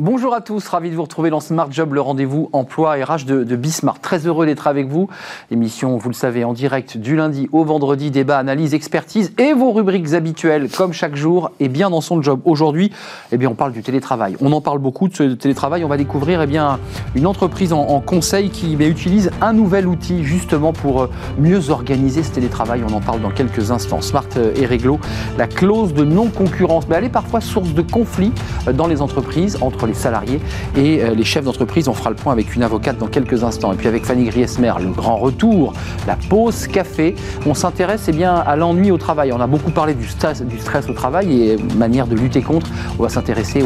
Bonjour à tous, ravi de vous retrouver dans Smart Job, le rendez-vous emploi RH de, de Bismart. Très heureux d'être avec vous. Émission, vous le savez, en direct du lundi au vendredi, débat, analyse, expertise et vos rubriques habituelles, comme chaque jour, et bien dans son job. Aujourd'hui, eh bien, on parle du télétravail. On en parle beaucoup de ce télétravail. On va découvrir eh bien, une entreprise en, en conseil qui eh utilise un nouvel outil justement pour euh, mieux organiser ce télétravail. On en parle dans quelques instants. Smart euh, et Réglo, la clause de non-concurrence, mais elle est parfois source de conflits euh, dans les entreprises entre les salariés et euh, les chefs d'entreprise. On fera le point avec une avocate dans quelques instants. Et puis avec Fanny Griesmer, le grand retour, la pause café. On s'intéresse eh bien, à l'ennui au travail. On a beaucoup parlé du stress, au travail et manière de lutter contre. On va s'intéresser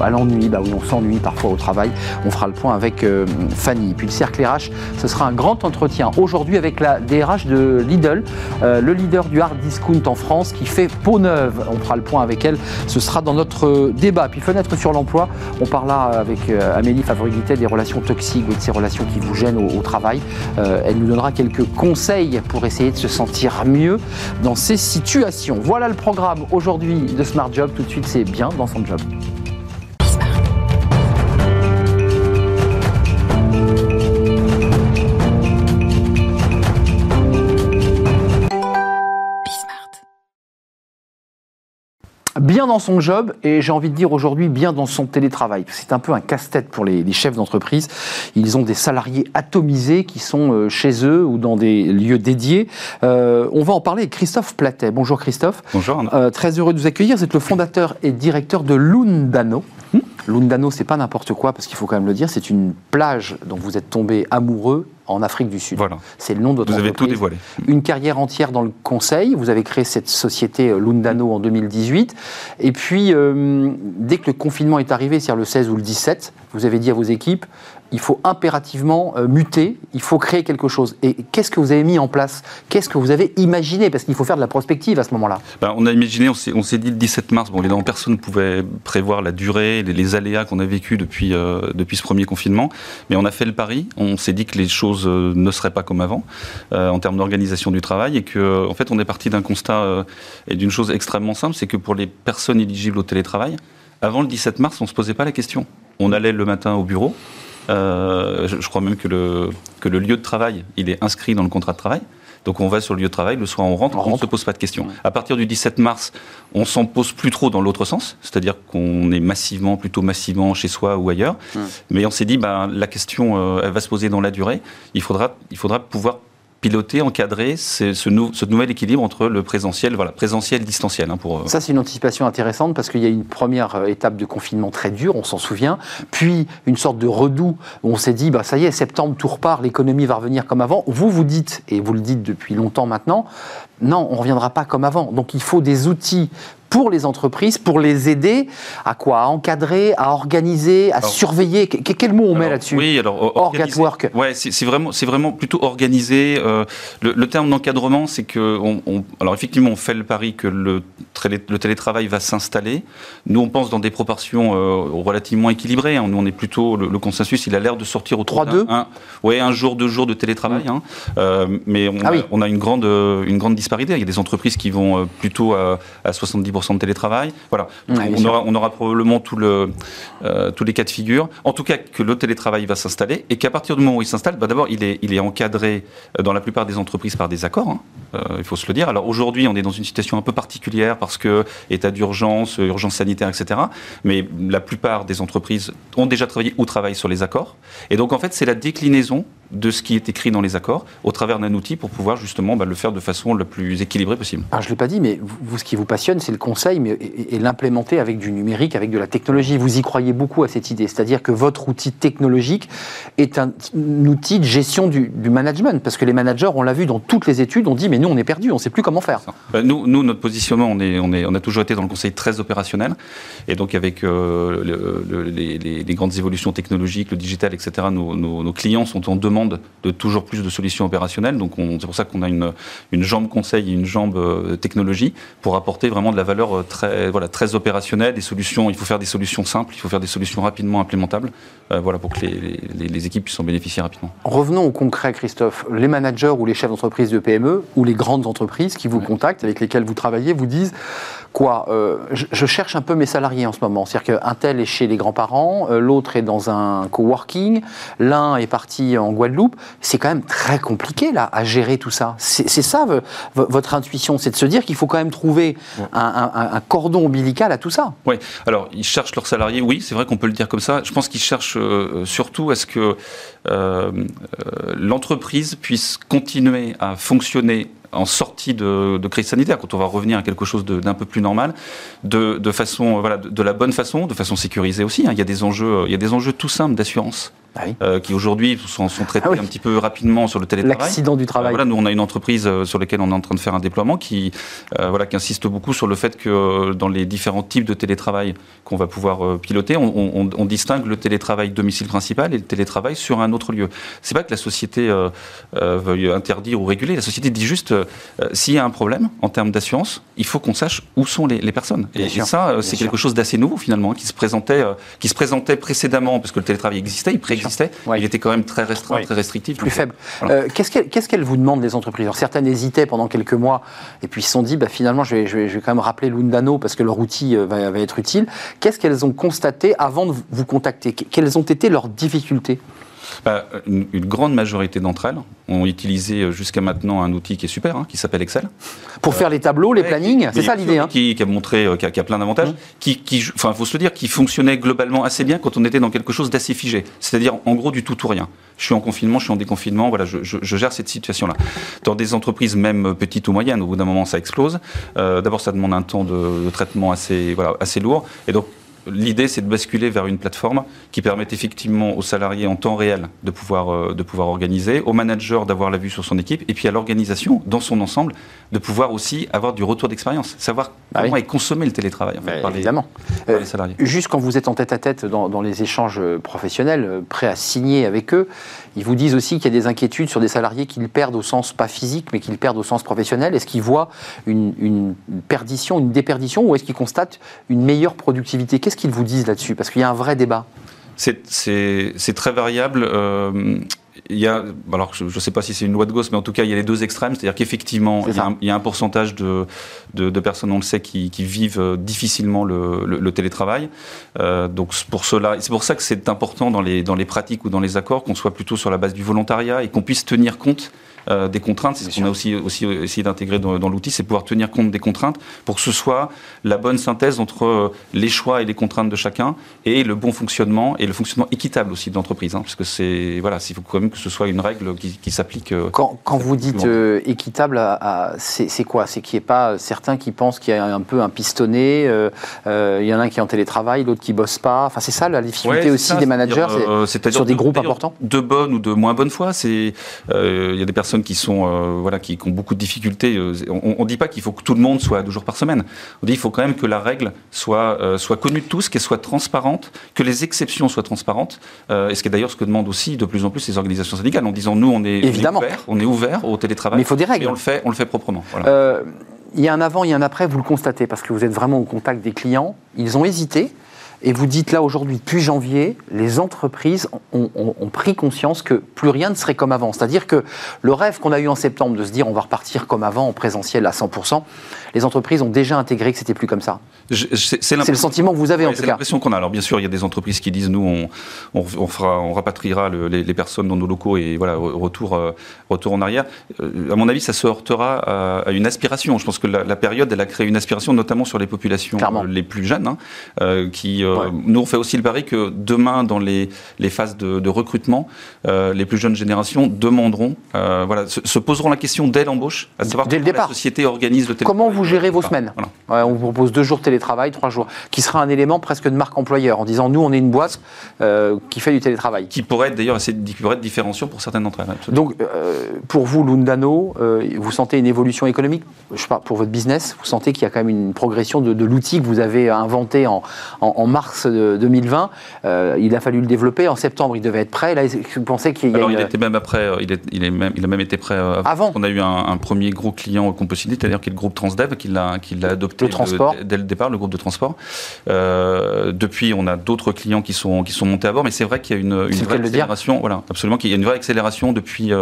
à l'ennui. Bah on s'ennuie parfois au travail. On fera le point avec euh, Fanny. Puis le cercle RH, ce sera un grand entretien aujourd'hui avec la DRH de Lidl, euh, le leader du hard discount en France qui fait peau neuve. On fera le point avec elle. Ce sera dans notre débat. Puis fenêtre sur l'emploi. On parlera avec euh, Amélie Favorité des relations toxiques ou de ces relations qui vous gênent au, au travail. Euh, elle nous donnera quelques conseils pour essayer de se sentir mieux dans ces situations. Voilà le programme aujourd'hui de Smart Job. Tout de suite, c'est bien dans son job. Bien dans son job et j'ai envie de dire aujourd'hui bien dans son télétravail. C'est un peu un casse-tête pour les, les chefs d'entreprise. Ils ont des salariés atomisés qui sont euh, chez eux ou dans des lieux dédiés. Euh, on va en parler avec Christophe Platet. Bonjour Christophe. Bonjour. Euh, très heureux de vous accueillir. Vous êtes le fondateur et directeur de Lundano. Hmm Lundano, c'est pas n'importe quoi parce qu'il faut quand même le dire. C'est une plage dont vous êtes tombé amoureux en Afrique du Sud. Voilà. C'est le nom de votre Vous avez tout dévoilé. Une carrière entière dans le conseil. Vous avez créé cette société euh, Lundano en 2018. Et puis, euh, dès que le confinement est arrivé, c'est-à-dire le 16 ou le 17, vous avez dit à vos équipes, il faut impérativement euh, muter, il faut créer quelque chose. Et qu'est-ce que vous avez mis en place? Qu'est-ce que vous avez imaginé? Parce qu'il faut faire de la prospective à ce moment-là. Ben, on a imaginé, on s'est, dit le 17 mars, bon évidemment personne ne pouvait prévoir la durée, les, les aléas qu'on a vécu depuis, euh, depuis ce premier confinement, mais on a fait le pari, on s'est dit que les choses euh, ne seraient pas comme avant en termes d'organisation du travail et que en fait on est parti d'un constat et d'une chose extrêmement simple, c'est que pour les personnes éligibles au télétravail, avant le 17 mars, on ne se posait pas la question. On allait le matin au bureau, Euh, je, je crois même que le, que le lieu de travail, il est inscrit dans le contrat de travail. Donc on va sur le lieu de travail, le soir on rentre, On on ne se pose pas de questions. À partir du 17 mars, on s'en pose plus trop dans l'autre sens, c'est-à-dire qu'on est massivement, plutôt massivement chez soi ou ailleurs. Mais on s'est dit, ben, la question, euh, elle va se poser dans la durée. Il faudra, il faudra pouvoir piloter, encadrer ce, ce, nou- ce nouvel équilibre entre le présentiel, voilà, présentiel, distanciel. hein, pour, euh, Ça, c'est une anticipation intéressante parce qu'il y a une première euh, étape de confinement très dure, on s'en souvient, puis une sorte de redout où on s'est dit, bah, ça y est, septembre, tout repart, l'économie va revenir comme avant. Vous, vous dites, et vous le dites depuis longtemps maintenant, non, on ne reviendra pas comme avant. Donc il faut des outils pour les entreprises, pour les aider à quoi? À encadrer, à organiser, à Alors- surveiller? Que- Quel mot on met là-dessus? Oui, alors or- Org at work. Ouais, c'est vraiment, c'est vraiment plutôt organisé. euh, le, le terme d'encadrement, c'est que, on, on- alors effectivement, on fait le pari que le, télé- le télétravail va s'installer. Nous, on pense dans des proportions euh, relativement équilibrées. hein. Nous, on est plutôt le, le consensus. Il a l'air de sortir au 3-2? un, ouais, un jour, deux jours de télétravail. hein. Euh, mais on, Ah oui. on a une grande, euh, une grande disparité. Il y a des entreprises qui vont plutôt à, à 70% de télétravail. Voilà. Ouais, on, aura, on aura probablement tout le, euh, tous les cas de figure. En tout cas, que le télétravail va s'installer et qu'à partir du moment où il s'installe, bah, d'abord, il est, il est encadré euh, dans la plupart des entreprises par des accords. hein. Euh, il faut se le dire. Alors aujourd'hui, on est dans une situation un peu particulière parce que état d'urgence, urgence sanitaire, etc. Mais la plupart des entreprises ont déjà travaillé ou travaillent sur les accords. Et donc, en fait, c'est la déclinaison de ce qui est écrit dans les accords au travers d'un outil pour pouvoir justement bah, le faire de façon la plus équilibrée possible. Alors, je ne l'ai pas dit, mais vous, ce qui vous passionne, c'est le conseil mais, et, et l'implémenter avec du numérique, avec de la technologie. Vous y croyez beaucoup à cette idée. C'est-à-dire que votre outil technologique est un, un outil de gestion du, du, management. Parce que les managers, on l'a vu dans toutes les études, on dit, mais nous, on est perdu, on ne sait plus comment faire. Bah, nous, nous, notre positionnement, on, est, on, est, on a toujours été dans le conseil très opérationnel. Et donc, avec euh, le, le, les, les, grandes évolutions technologiques, le digital, etc., nos, nos, nos clients sont en demande demande de toujours plus de solutions opérationnelles. Donc c'est pour ça qu'on a une, une jambe conseil et une jambe euh, technologie pour apporter vraiment de la valeur euh, très, voilà, très opérationnelle, des solutions. Il faut faire des solutions simples, il faut faire des solutions rapidement implémentables, euh, voilà, pour que les, les, équipes puissent en bénéficier rapidement. Revenons au concret, Christophe. Les managers ou les chefs d'entreprise de PME ou les grandes entreprises qui vous contactent, avec lesquelles vous travaillez, vous disent quoi je, cherche un peu mes salariés en ce moment. C'est-à-dire qu'un tel est chez les grands-parents, l'autre est dans un coworking, l'un est parti en Guadeloupe c'est quand même très compliqué là à gérer tout ça. C'est ça votre intuition, c'est de se dire qu'il faut quand même trouver un, cordon ombilical à tout ça. Oui, alors ils cherchent leurs salariés, oui, c'est vrai qu'on peut le dire comme ça. Je pense qu'ils cherchent euh, surtout à ce que euh, euh, l'entreprise puisse continuer à fonctionner en sortie de, crise sanitaire, quand on va revenir à quelque chose d'un peu plus normal, de, façon, voilà, de, la bonne façon, de façon sécurisée aussi. Hein. Il, y a des enjeux, il y a des enjeux tout simples d'assurance ah euh, qui aujourd'hui sont, traités ah un petit peu rapidement sur le télétravail. L'accident du travail. Euh, voilà, nous on a une entreprise euh, sur laquelle on est en train de faire un déploiement qui, voilà, qui insiste beaucoup sur le fait que dans les différents types de télétravail qu'on va pouvoir piloter, on, distingue le télétravail domicile principal et le télétravail sur un autre lieu. C'est pas que la société veuille interdire ou réguler, la société dit juste s'il y a un problème en termes d'assurance, il faut qu'on sache où sont les, personnes. Et, ça, c'est quelque chose d'assez nouveau finalement, qui se présentait, qui se présentait précédemment parce que le télétravail existait, il il était quand même très restreint, très restrictif. Plus faible. Euh, qu'est-ce qu'elles vous demandent, les entreprises Alors, Certaines hésitaient pendant quelques mois et puis se sont dit, bah, finalement, je vais, je, vais, quand même rappeler Lundano parce que leur outil euh, va, va être utile. Qu'est-ce qu'elles ont constaté avant de vous contacter? Quelles ont été leurs difficultés? Bah, une, grande majorité d'entre elles ont utilisé euh, jusqu'à maintenant un outil qui est super, hein, qui s'appelle Excel. Pour faire les tableaux, les plannings, c'est ça l'idée hein. qui, a montré, euh, qui a, plein d'avantages, mmh. qui, enfin, faut se le dire, qui fonctionnait globalement assez bien quand on était dans quelque chose d'assez figé. C'est-à-dire, en gros, du tout ou rien. Je suis en confinement, je suis en déconfinement, voilà, je, gère cette situation-là. Dans des entreprises, même petites ou moyennes, au bout d'un moment, ça explose. Euh, d'abord, ça demande un temps de, de, traitement assez, voilà, assez lourd. Et donc, L'idée, c'est de basculer vers une plateforme qui permette effectivement aux salariés en temps réel de pouvoir, euh, de pouvoir organiser, au manager d'avoir la vue sur son équipe, et puis à l'organisation dans son ensemble de pouvoir aussi avoir du retour d'expérience, savoir ah comment est consommé le télétravail par, évidemment. Les, euh, salariés. juste quand vous êtes en tête-à-tête dans, les échanges professionnels, euh, prêts à signer avec eux, ils vous disent aussi qu'il y a des inquiétudes sur des salariés qu'ils perdent au sens pas physique, mais qu'ils perdent au sens professionnel. Est-ce qu'ils voient une, perdition, une déperdition, ou est-ce qu'ils constatent une meilleure productivité? Qu'est-ce qu'ils vous disent là-dessus? Parce qu'il y a un vrai débat. C'est très variable. Euh, il y a, alors je ne sais pas si c'est une loi de Gauss, mais en tout cas, il y a les deux extrêmes. C'est-à-dire qu'effectivement, il, y a un pourcentage de, de, personnes, on le sait, qui, vivent euh, difficilement le, télétravail. Euh, donc, pour cela, c'est pour ça que c'est important dans les, dans les pratiques ou dans les accords qu'on soit plutôt sur la base du volontariat et qu'on puisse tenir compte euh, des contraintes. C'est ce qu'on a aussi, aussi essayé d'intégrer dans, l'outil, c'est pouvoir tenir compte des contraintes pour que ce soit la bonne synthèse entre euh, les choix et les contraintes de chacun et le bon fonctionnement et le fonctionnement équitable aussi de l'entreprise. Hein, parce que c'est voilà, il faut quand même que ce soit une règle qui, s'applique. Euh, quand, quand vous dites équitable, c'est quoi? C'est qu'il n'y ait pas certains qui pensent qu'il y a un peu un pistonné, il y en a un qui est en télétravail, l'autre qui bosse pas. Enfin, c'est ça la difficulté aussi des managers, c'est sur des groupes importants? De bonne ou de moins bonne foi, c'est il y a des personnes qui sont euh, voilà qui, ont beaucoup de difficultés. Euh, on ne dit pas qu'il faut que tout le monde soit deux jours par semaine. On dit qu'il faut quand même que la règle soit euh, soit connue de tous, qu'elle soit transparente, que les exceptions soient transparentes. et ce qui est d'ailleurs ce que demandent aussi de plus en plus les organisations syndicales en disant nous on est, Évidemment. on est ouvert, au télétravail. Mais il faut des règles. Et on le fait on le fait proprement. il y a un avant, il y a un après, vous le constatez parce que vous êtes vraiment au contact des clients. Ils ont hésité. Et vous dites là aujourd'hui, depuis janvier, les entreprises ont, pris conscience que plus rien ne serait comme avant. C'est-à-dire que le rêve qu'on a eu en septembre de se dire on va repartir comme avant en présentiel à 100%, les entreprises ont déjà intégré que c'était plus comme ça. C'est le sentiment que vous avez en tout cas. C'est l'impression qu'on a. Alors bien sûr, il y a des entreprises qui disent nous on, on, fera, on rapatriera les, personnes dans nos locaux et voilà retour, euh, retour en arrière. Euh, à mon avis, ça se heurtera à, une aspiration. Je pense que la, période, elle a créé une aspiration, notamment sur les populations euh, les plus jeunes, hein, qui nous on fait aussi le pari que demain, dans les, les phases de, recrutement, les plus jeunes générations demanderont, voilà, se, poseront la question dès l'embauche, à savoir dès comment le départ. la société organise le télétravail. Comment vous gérez vos semaines On vous propose deux jours de télétravail, trois jours, qui sera un élément presque de marque employeur, en disant nous, on est une boîte euh, qui fait du télétravail. Qui pourrait être d'ailleurs assez pourrait être différenciant pour certaines d'entre elles. Donc, euh, pour vous, Lundano, euh, vous sentez une évolution économique? Je sais pas, pour votre business, vous sentez qu'il y a quand même une progression de, l'outil que vous avez inventé en, mars 2020. il a fallu le développer. En septembre, il devait être prêt. Là, vous pensez qu'il y a Alors, il était même après. il, est, il, est même, il a même été prêt avant. On a eu un, premier gros client qu'on peut citer, c'est-à-dire qui est le groupe Transdev, qui l'a adopté dès le départ, le groupe de transport. depuis, on a d'autres clients qui sont qui sont montés à bord, mais c'est vrai qu'il y a une, une vraie accélération. Voilà, absolument, qu'il y a une vraie accélération depuis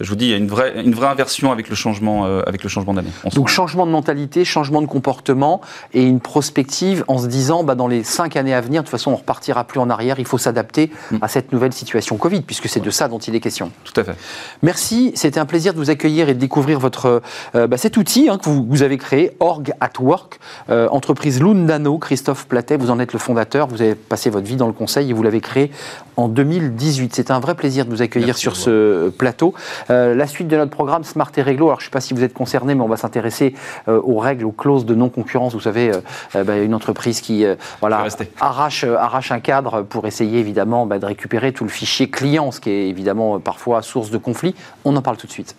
je vous dis, il y a une vraie, une vraie inversion avec le changement, euh, avec le changement d'année. Donc changement de mentalité, changement de comportement et une prospective en se disant, bah, dans les cinq années à venir, de toute façon, on repartira plus en arrière. Il faut s'adapter mm. à cette nouvelle situation Covid, puisque c'est de ça dont il est question. Tout à fait. Merci. C'était un plaisir de vous accueillir et de découvrir votre, euh, bah, cet outil hein, que vous, vous, avez créé, Org at Work, euh, entreprise Lundano. Christophe Platet, vous en êtes le fondateur. Vous avez passé votre vie dans le conseil et vous l'avez créé en 2018. C'était un vrai plaisir de vous accueillir sur ce plateau. Euh, la suite de notre programme Smart et Réglo, alors je ne sais pas si vous êtes concerné, mais on va s'intéresser aux règles, aux clauses de non-concurrence. Vous savez, bah, une entreprise qui voilà, arrache, arrache un cadre pour essayer évidemment bah, de récupérer tout le fichier client, ce qui est évidemment parfois source de conflit. On en parle tout de suite.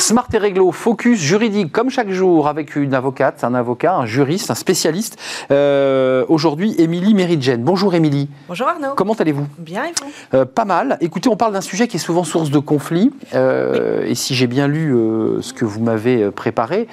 Smart et Réglo, focus juridique comme chaque jour avec une avocate, un avocat, un juriste, un spécialiste. Euh, aujourd'hui, Émilie Méridjen. Bonjour Émilie. Bonjour Arnaud. Comment allez-vous? Bien et vous? Euh, Pas mal. Écoutez, on parle d'un sujet qui est souvent source de conflit. Euh, et si j'ai bien lu ce que vous m'avez préparé,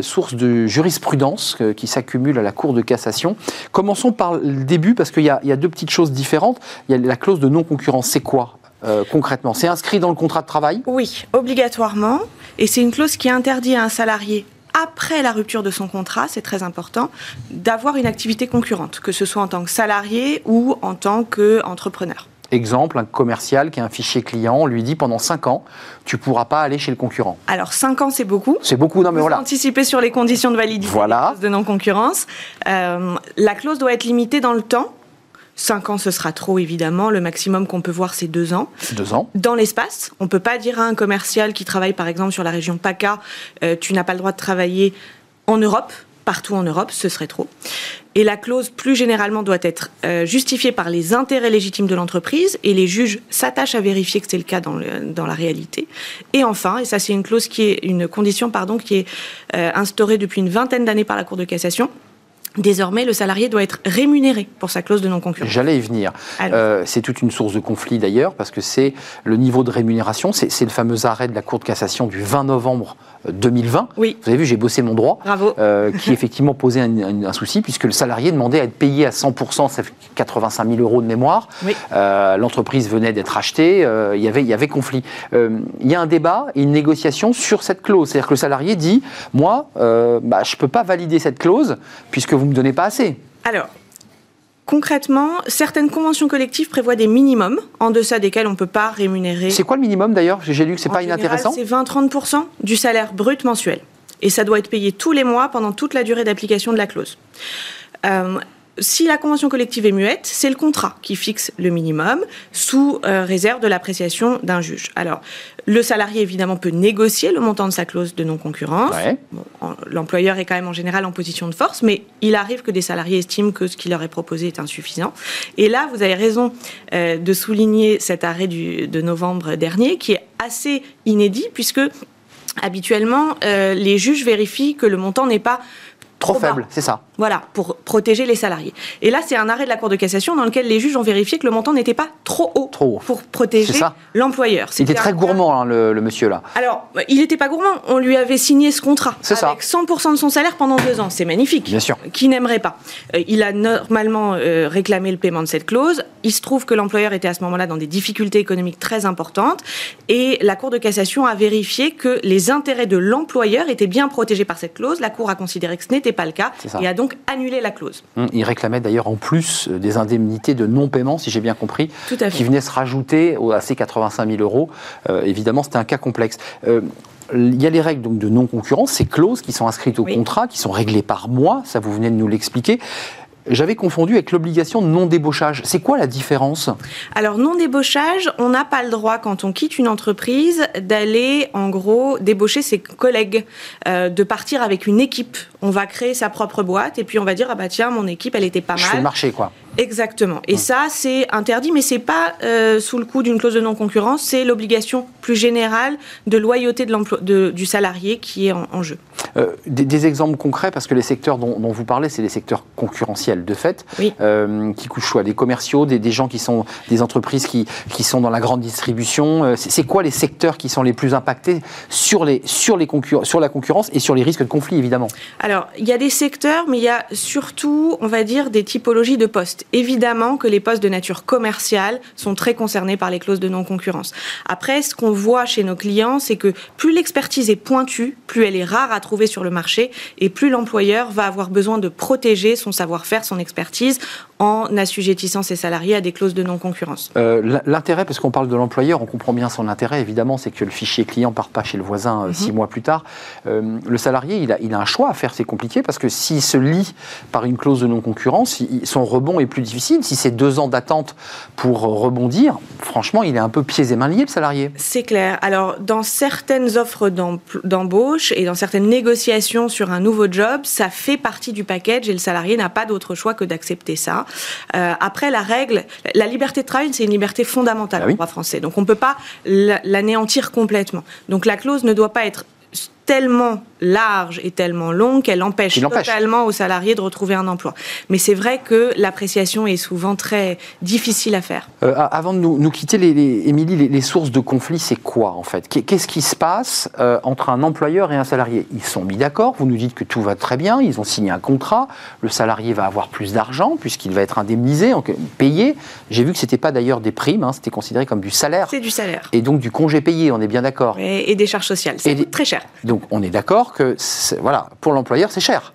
source de jurisprudence qui s'accumule à la Cour de cassation. Commençons par le début parce qu'il y, y, a deux petites choses différentes. Il y a la clause de non-concurrence. C'est quoi? Euh, concrètement C'est inscrit dans le contrat de travail Oui, obligatoirement. Et c'est une clause qui interdit à un salarié après la rupture de son contrat, c'est très important, d'avoir une activité concurrente, que ce soit en tant que salarié ou en tant qu'entrepreneur. Exemple, un commercial qui a un fichier client, on lui dit pendant 5 ans, tu ne pourras pas aller chez le concurrent. Alors 5 ans, c'est beaucoup. C'est beaucoup, non mais voilà. Anticiper sur les conditions de validité voilà. de non-concurrence. Euh, la clause doit être limitée dans le temps 5 ans, ce sera trop, évidemment. Le maximum qu'on peut voir, c'est 2 ans. 2 ans. Dans l'espace, on ne peut pas dire à un commercial qui travaille, par exemple, sur la région PACA, euh, tu n'as pas le droit de travailler en Europe, partout en Europe, ce serait trop. Et la clause, plus généralement, doit être euh, justifiée par les intérêts légitimes de l'entreprise, et les juges s'attachent à vérifier que c'est le cas dans, dans, la réalité. Et enfin, et ça c'est une clause qui est une condition, pardon, qui est euh, instaurée depuis une vingtaine d'années par la Cour de cassation, Désormais, le salarié doit être rémunéré pour sa clause de non-concurrence. J'allais y venir. Euh, c'est toute une source de conflit d'ailleurs, parce que c'est le niveau de rémunération, c'est le fameux arrêt de la Cour de cassation du 20 novembre 2020. Oui. Vous avez vu, j'ai bossé mon droit. Bravo. Euh, qui effectivement posait un, souci, puisque le salarié demandait à être payé à 100%, ça fait 85 000 euros de mémoire. Oui. Euh, l'entreprise venait d'être achetée, euh, il, y avait, il y avait conflit. il y a un débat et une négociation sur cette clause. C'est-à-dire que le salarié dit Moi, bah, je ne peux pas valider cette clause, puisque vous ne me donnez pas assez. Alors, Concrètement, certaines conventions collectives prévoient des minimums en deçà desquels on ne peut pas rémunérer. C'est quoi le minimum d'ailleurs J'ai lu que c'est pas inintéressant? C'est 20-30% du salaire brut mensuel. Et ça doit être payé tous les mois pendant toute la durée d'application de la clause. Euh, si la convention collective est muette, c'est le contrat qui fixe le minimum sous euh, réserve de l'appréciation d'un juge. Alors, le salarié, évidemment, peut négocier le montant de sa clause de non-concurrence. L'employeur est quand même en général en position de force, mais il arrive que des salariés estiment que ce qui leur est proposé est insuffisant. Et là, vous avez raison euh, de souligner cet arrêt du, de novembre dernier, qui est assez inédit, puisque habituellement, euh, les juges vérifient que le montant n'est pas Trop, faible, c'est ça. Voilà, pour protéger les salariés. Et là, c'est un arrêt de la Cour de cassation dans lequel les juges ont vérifié que le montant n'était pas trop haut, trop pour protéger l'employeur. Il était très gourmand, hein, le, monsieur là. Alors, il n'était pas gourmand. On lui avait signé ce contrat avec 100% de son salaire pendant deux ans. C'est magnifique. Bien sûr. Qui n'aimerait pas euh, Il a normalement euh, réclamé le paiement de cette clause. Il se trouve que l'employeur était à ce moment-là dans des difficultés économiques très importantes et la Cour de cassation a vérifié que les intérêts de l'employeur étaient bien protégés par cette clause. La Cour a considéré que ce n'était pas le cas et a donc annulé la clause. Hum, il réclamait d'ailleurs en plus euh, des indemnités de non-paiement, si j'ai bien compris, qui venaient se rajouter à ces 85 000 euros. Euh, évidemment, c'était un cas complexe. Euh, il y a les règles donc, de non-concurrence, ces clauses qui sont inscrites au contrat, qui sont réglées par mois, ça vous venez de nous l'expliquer j'avais confondu avec l'obligation de non-débauchage. C'est quoi la différence? Alors, non-débauchage, on n'a pas le droit, quand on quitte une entreprise, d'aller, en gros, débaucher ses collègues, euh, de partir avec une équipe. On va créer sa propre boîte et puis on va dire, ah bah tiens, mon équipe, elle était pas mal. Je fais le marché, quoi. Exactement. Et ça, c'est interdit, mais c'est pas euh, sous le coup d'une clause de non-concurrence, c'est l'obligation plus générale de loyauté de l'emploi du salarié qui est en, jeu. Euh, des, exemples concrets, parce que les secteurs dont, vous parlez, c'est les secteurs concurrentiels de fait, euh, qui couchent quoi Des commerciaux, des, gens qui sont des entreprises qui, qui sont dans la grande distribution. c'est quoi les secteurs qui sont les plus impactés sur, les, sur, les sur la concurrence et sur les risques de conflit, évidemment? Alors, il y a des secteurs, mais il y a surtout, on va dire, des typologies de postes. Évidemment que les postes de nature commerciale sont très concernés par les clauses de non-concurrence. Après, ce qu'on voit chez nos clients, c'est que plus l'expertise est pointue, plus elle est rare à trouver sur le marché et plus l'employeur va avoir besoin de protéger son savoir-faire, son expertise en assujettissant ses salariés à des clauses de non-concurrence. Euh, l'intérêt, parce qu'on parle de l'employeur, on comprend bien son intérêt, évidemment, c'est que le fichier client ne part pas chez le voisin euh, six mhm. mois plus tard. Euh, le salarié, il a, il a, un choix à faire, c'est compliqué, parce que s'il se lie par une clause de non-concurrence, son rebond est plus difficile. Si c'est deux ans d'attente pour rebondir, franchement, il est un peu pieds et mains liés, le salarié. C'est clair. Alors, dans certaines offres d'embauche et dans certaines négociations sur un nouveau job, ça fait partie du package et le salarié n'a pas d'autre choix que d'accepter ça. Euh, après, la règle, la liberté de travail, c'est une liberté fondamentale ah en droit français. Donc, on ne peut pas l'anéantir complètement. Donc, la clause ne doit pas être tellement large et tellement longue qu'elle empêche, totalement aux salariés de retrouver un emploi. Mais c'est vrai que l'appréciation est souvent très difficile à faire. Euh, avant de nous, quitter, les, Émilie, les, sources de conflit, c'est quoi en fait? Qu'est-ce qui se passe euh, entre un employeur et un salarié? Ils sont mis d'accord, vous nous dites que tout va très bien, ils ont signé un contrat, le salarié va avoir plus d'argent puisqu'il va être indemnisé, payé. J'ai vu que ce n'était pas d'ailleurs des primes, hein, c'était considéré comme du salaire. C'est du salaire. Et donc du congé payé, on est bien d'accord. Et, des charges sociales, c'est très cher. Donc on est d'accord que voilà, pour l'employeur, c'est cher.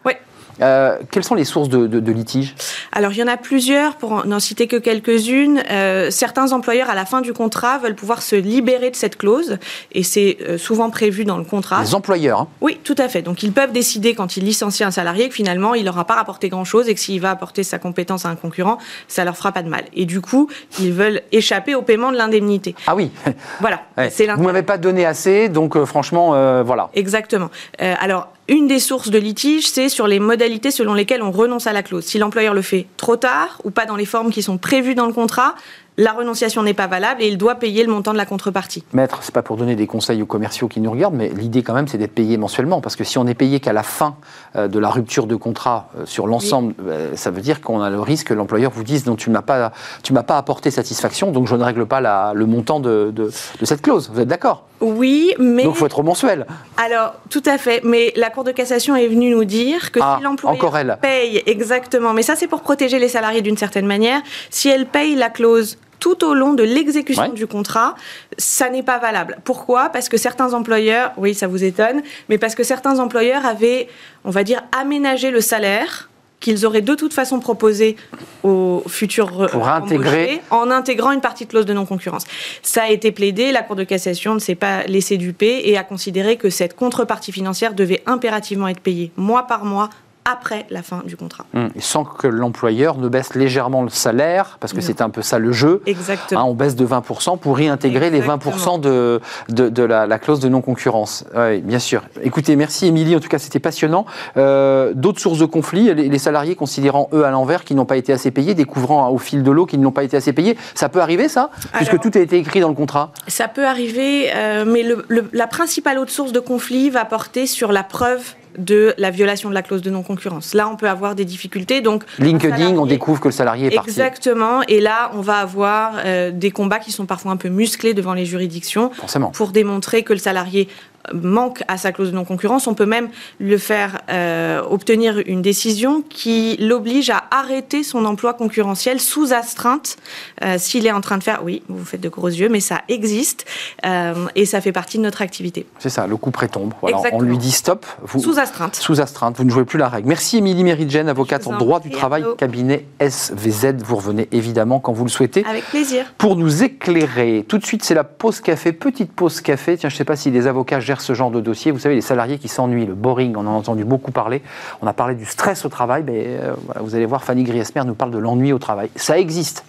Euh, quelles sont les sources de, de, litiges Alors, il y en a plusieurs, pour n'en citer que quelques-unes. Euh, certains employeurs, à la fin du contrat, veulent pouvoir se libérer de cette clause, et c'est euh, souvent prévu dans le contrat. Les employeurs hein. Oui, tout à fait. Donc, ils peuvent décider, quand ils licencient un salarié, que finalement, il n'aura pas rapporté grand-chose, et que s'il va apporter sa compétence à un concurrent, ça leur fera pas de mal. Et du coup, ils veulent échapper au paiement de l'indemnité. Ah oui Voilà. Ouais. Vous m'avez pas donné assez, donc franchement, voilà. Exactement. alors, une des sources de litige, c'est sur les modalités selon lesquelles on renonce à la clause. Si l'employeur le fait trop tard ou pas dans les formes qui sont prévues dans le contrat, la renonciation n'est pas valable et il doit payer le montant de la contrepartie. Maître, c'est pas pour donner des conseils aux commerciaux qui nous regardent, mais l'idée quand même, c'est d'être payé mensuellement, parce que si on est payé qu'à la fin de la rupture de contrat euh, sur l'ensemble, euh, ça veut dire qu'on a le risque que l'employeur vous dise non, tu m'as pas, tu m'as pas apporté satisfaction, donc je ne règle pas le montant de, de, cette clause. Vous êtes d'accord? Oui, mais donc il faut être mensuel. Alors tout à fait, mais la Cour de cassation est venue nous dire que ah, si l'employeur paye exactement, mais ça c'est pour protéger les salariés d'une certaine manière, si elle paye la clause tout au long de l'exécution du contrat, ça n'est pas valable. Pourquoi? Parce que certains employeurs, oui, ça vous étonne, mais parce que certains employeurs avaient, on va dire, aménagé le salaire qu'ils auraient de toute façon proposé aux futurs pour intégrer en intégrant une partie de clause de non-concurrence. Ça a été plaidé, la Cour de cassation ne s'est pas laissée duper et a considéré que cette contrepartie financière devait impérativement être payée mois par mois après la fin du contrat. Hum, sans que l'employeur ne baisse légèrement le salaire, parce que c'est un peu ça le jeu. Exactement. Hein, on baisse de 20% pour réintégrer les 20% de, de, la, clause de non-concurrence. Oui, bien sûr. Écoutez, merci Émilie, en tout cas c'était passionnant. Euh, d'autres sources de conflits, les, salariés considérant eux à l'envers qu'ils n'ont pas été assez payés, découvrant au fil de l'eau qu'ils n'ont pas été assez payés, ça peut arriver ça? Puisque tout a été écrit dans le contrat Ça peut arriver, euh, mais la principale autre source de conflit va porter sur la preuve de la violation de la clause de non-concurrence. Là, on peut avoir des difficultés. Donc, LinkedIn, on découvre que le salarié est parti. Exactement. Et là, on va avoir euh, des combats qui sont parfois un peu musclés devant les juridictions Forcément. pour démontrer que le salarié manque à sa clause de non-concurrence. On peut même le faire euh, obtenir une décision qui l'oblige à arrêter son emploi concurrentiel sous astreinte euh, s'il est en train de faire. Oui, vous faites de gros yeux, mais ça existe euh, et ça fait partie de notre activité. C'est ça, le coup prétombe. Voilà, on lui dit stop. Vous, sous astreinte. Sous astreinte, vous ne jouez plus la règle. Merci Émilie Méridjen, avocate en droit du travail, cabinet SVZ. Vous revenez évidemment quand vous le souhaitez. Avec plaisir. Pour nous éclairer, tout de suite, c'est la pause café, petite pause café. Tiens, je ne sais pas si les avocats gèrent ce genre de dossier. Vous savez, les salariés qui s'ennuient, le boring, on en a entendu beaucoup parler. On a parlé du stress au travail. Mais, euh, vous allez voir, Fanny Griesmer nous parle de l'ennui au travail. Ça existe.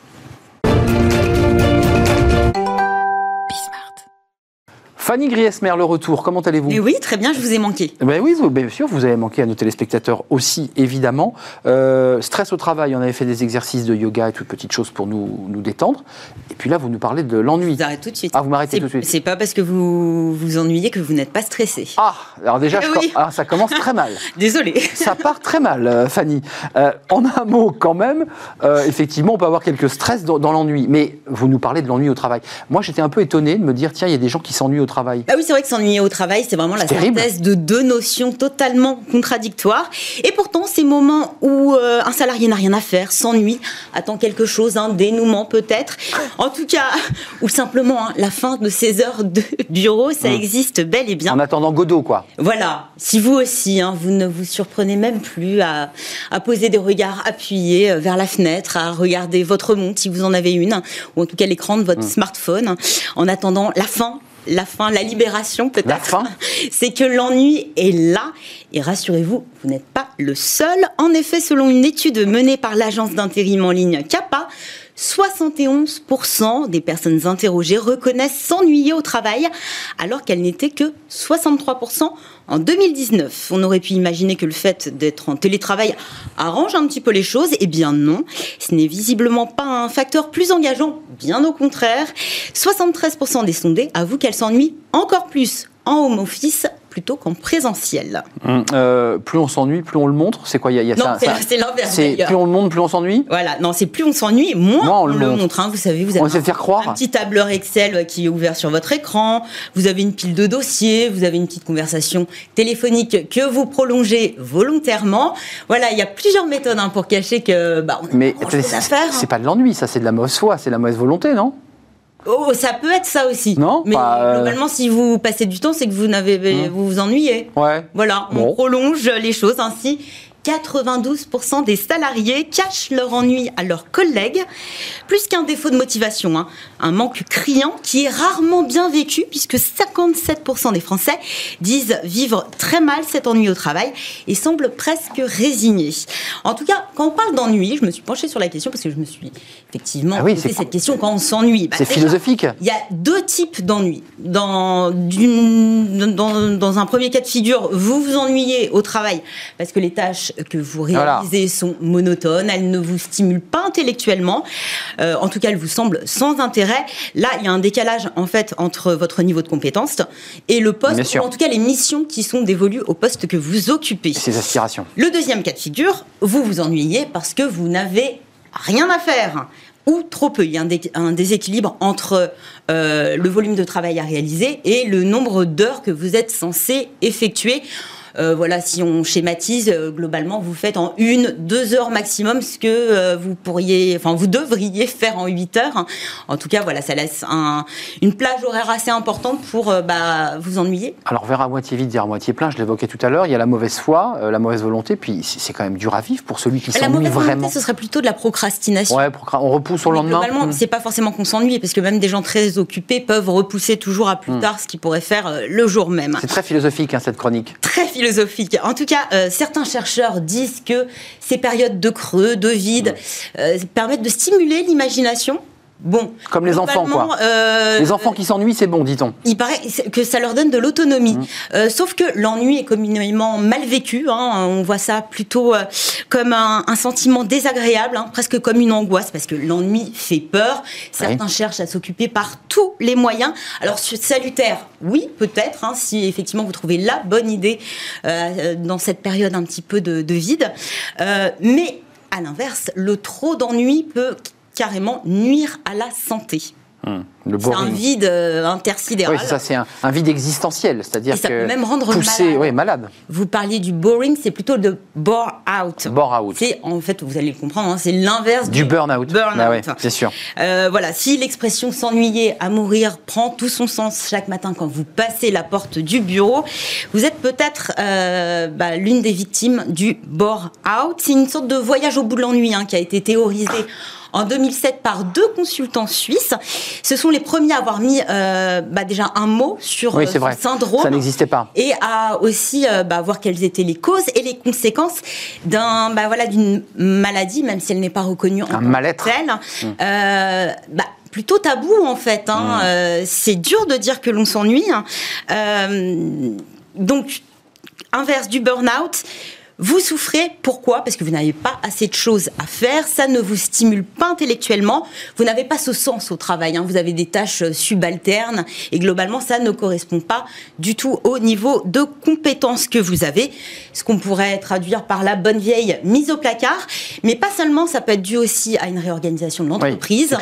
Fanny Griesmer, le retour, comment allez-vous Oui, très bien, je vous ai manqué. Ben oui, bien sûr, vous avez manqué à nos téléspectateurs aussi, évidemment. Euh, stress au travail, on avait fait des exercices de yoga et toutes petites choses pour nous, nous détendre. Et puis là, vous nous parlez de l'ennui. Je vous arrête tout de suite. Ah, vous m'arrêtez tout de suite. C'est pas parce que vous vous ennuyez que vous n'êtes pas stressé. Ah, alors déjà, Eh oui. ah, ça commence très mal. Désolée. Ça part très mal, euh, Fanny. Euh, en un mot, quand même, effectivement, on peut avoir quelques stress dans, dans l'ennui. Mais vous nous parlez de l'ennui au travail. Moi, j'étais un peu étonné de me dire, tiens, il y a des gens qui s'ennuient au travail. Bah oui, c'est vrai que s'ennuyer au travail, c'est vraiment la terrible. synthèse de deux notions totalement contradictoires. Et pourtant, ces moments où euh, un salarié n'a rien à faire, s'ennuie, attend quelque chose, un dénouement peut-être, en tout cas, ou simplement hein, la fin de ses heures de bureau, ça existe bel et bien. En attendant Godot, quoi. Voilà, si vous aussi, hein, vous ne vous surprenez même plus à, à poser des regards appuyés euh, vers la fenêtre, à regarder votre montre si vous en avez une, ou en tout cas l'écran de votre smartphone, en attendant la fin. La fin, la libération peut-être. La fin C'est que l'ennui est là. Et rassurez-vous, vous n'êtes pas le seul. En effet, selon une étude menée par l'agence d'intérim en ligne CAPA, 71% des personnes interrogées reconnaissent s'ennuyer au travail, alors qu'elles n'étaient que 63% en 2019. On aurait pu imaginer que le fait d'être en télétravail arrange un petit peu les choses. Eh bien non, ce n'est visiblement pas un facteur plus engageant, bien au contraire. 73% des sondés avouent qu'elles s'ennuient encore plus en home office plutôt qu'en présentiel. Hum, euh, plus on s'ennuie, plus on le montre. C'est quoi il y a, y a Non, c'est l'inverse. plus on le montre, plus on s'ennuie? Voilà, non, c'est plus on s'ennuie, moins, Moins on, le montre. montre. hein. Vous savez, vous On avez essaie de faire croire. un petit tableur Excel qui est ouvert sur votre écran, vous avez une pile de dossiers, vous avez une petite conversation téléphonique que vous prolongez volontairement. Voilà, il y a plusieurs méthodes hein, pour cacher que bah, on a Mais c'est c'est pas de l'ennui, ça, c'est de la mauvaise foi, c'est de la mauvaise volonté, non? Oh, ça peut être ça aussi. Non, Mais pas, euh, globalement, si vous passez du temps, c'est que vous n'avez, Hum. vous vous ennuyez. Ouais. Voilà, Bon. on prolonge les choses ainsi. 92% des salariés cachent leur ennui à leurs collègues, plus qu'un défaut de motivation, hein. un manque criant qui est rarement bien vécu, puisque 57% des Français disent vivre très mal cet ennui au travail et semblent presque résignés. En tout cas, quand on parle d'ennui, je me suis penchée sur la question parce que je me suis effectivement Ah oui, posé c'est- cette question quand on s'ennuie. Bah, C'est philosophique. il y a deux types d'ennui. Dans, d'une- dans, dans un premier cas de figure, vous vous ennuyez au travail parce que les tâches que vous Voilà. réalisez sont monotones, elles ne vous stimulent pas intellectuellement. Euh, en tout cas, elles vous semblent sans intérêt. Là, il y a un décalage en fait entre votre niveau de compétence et le poste, ou en tout cas les missions qui sont dévolues au poste que vous occupez. Ses aspirations. Le deuxième cas de figure, vous vous ennuyez parce que vous n'avez rien à faire ou trop peu. Il y a un, dé- un déséquilibre entre euh, le volume de travail à réaliser et le nombre d'heures que vous êtes censé effectuer. Euh, voilà, si on schématise, euh, globalement, vous faites en une, deux heures maximum ce que euh, vous pourriez, enfin, vous devriez faire en huit heures. En tout cas, voilà, ça laisse un- une plage horaire assez importante pour bah, vous ennuyer. Alors, verre à moitié vide, dire à moitié plein, je l'évoquais tout à l'heure, il y a la mauvaise foi, la mauvaise volonté, puis c'est quand même dur à vivre pour celui qui La s'ennuie mauvaise vraiment. volonté, ce serait plutôt de la procrastination. Ouais, on repousse au lendemain. Globalement, Hmm. c'est pas forcément qu'on s'ennuie, parce que même des gens très occupés peuvent repousser toujours à plus Mm. tard ce qu'ils pourraient faire le jour même. C'est très philosophique, hein, cette chronique. Très philosophique. En tout cas, euh, certains chercheurs disent que ces périodes de creux, de vide, euh, permettent de stimuler l'imagination. Bon, Comme les enfants, quoi. euh, Les enfants qui s'ennuient, c'est bon, dit-on. il paraît que ça leur donne de l'autonomie. Mmh. Euh, sauf que l'ennui est communément mal vécu. hein. On voit ça plutôt euh, comme un, un sentiment désagréable, hein, presque comme une angoisse, parce que l'ennui fait peur. Certains cherchent à s'occuper par tous les moyens. Alors salutaire, oui, peut-être, hein, si effectivement vous trouvez la bonne idée dans cette période un petit peu de, de vide. Mais à l'inverse, le trop d'ennui peut carrément nuire à la santé. Le C'est un boring. vide euh, intersidéral. Oui, c'est ça, c'est un, un vide existentiel, c'est-à-dire Et ça que peut même rendre poussé, malade. oui, malade, Vous parliez du boring, c'est plutôt de bore out. bore out, C'est en fait, vous allez le comprendre, hein, c'est l'inverse du burn-out. burn-out. Bah ouais, c'est sûr. Euh, voilà, si l'expression s'ennuyer à mourir prend tout son sens chaque matin quand vous passez la porte du bureau, vous êtes peut-être euh, bah, l'une des victimes du bore out. C'est une sorte de voyage au bout de l'ennui hein, qui a été théorisé. En 2007, par deux consultants suisses, ce sont les premiers à avoir mis euh, bah, déjà un mot sur Oui, euh, c'est ce vrai. syndrome Ça n'existait pas. et à aussi euh, bah, voir quelles étaient les causes et les conséquences d'un bah, voilà d'une maladie, même si elle n'est pas reconnue en Un mal-être. Euh, bah, plutôt tabou en fait. Hein. Euh, c'est dur de dire que l'on s'ennuie. Hein. Euh, donc, inverse du burn-out. Vous souffrez, pourquoi? Parce que vous n'avez pas assez de choses à faire, ça ne vous stimule pas intellectuellement, vous n'avez pas ce sens au travail, hein. vous avez des tâches euh, subalternes. Et globalement ça ne correspond pas du tout au niveau de compétences que vous avez, ce qu'on pourrait traduire par la bonne vieille mise au placard, mais pas seulement, ça peut être dû aussi à une réorganisation de l'entreprise,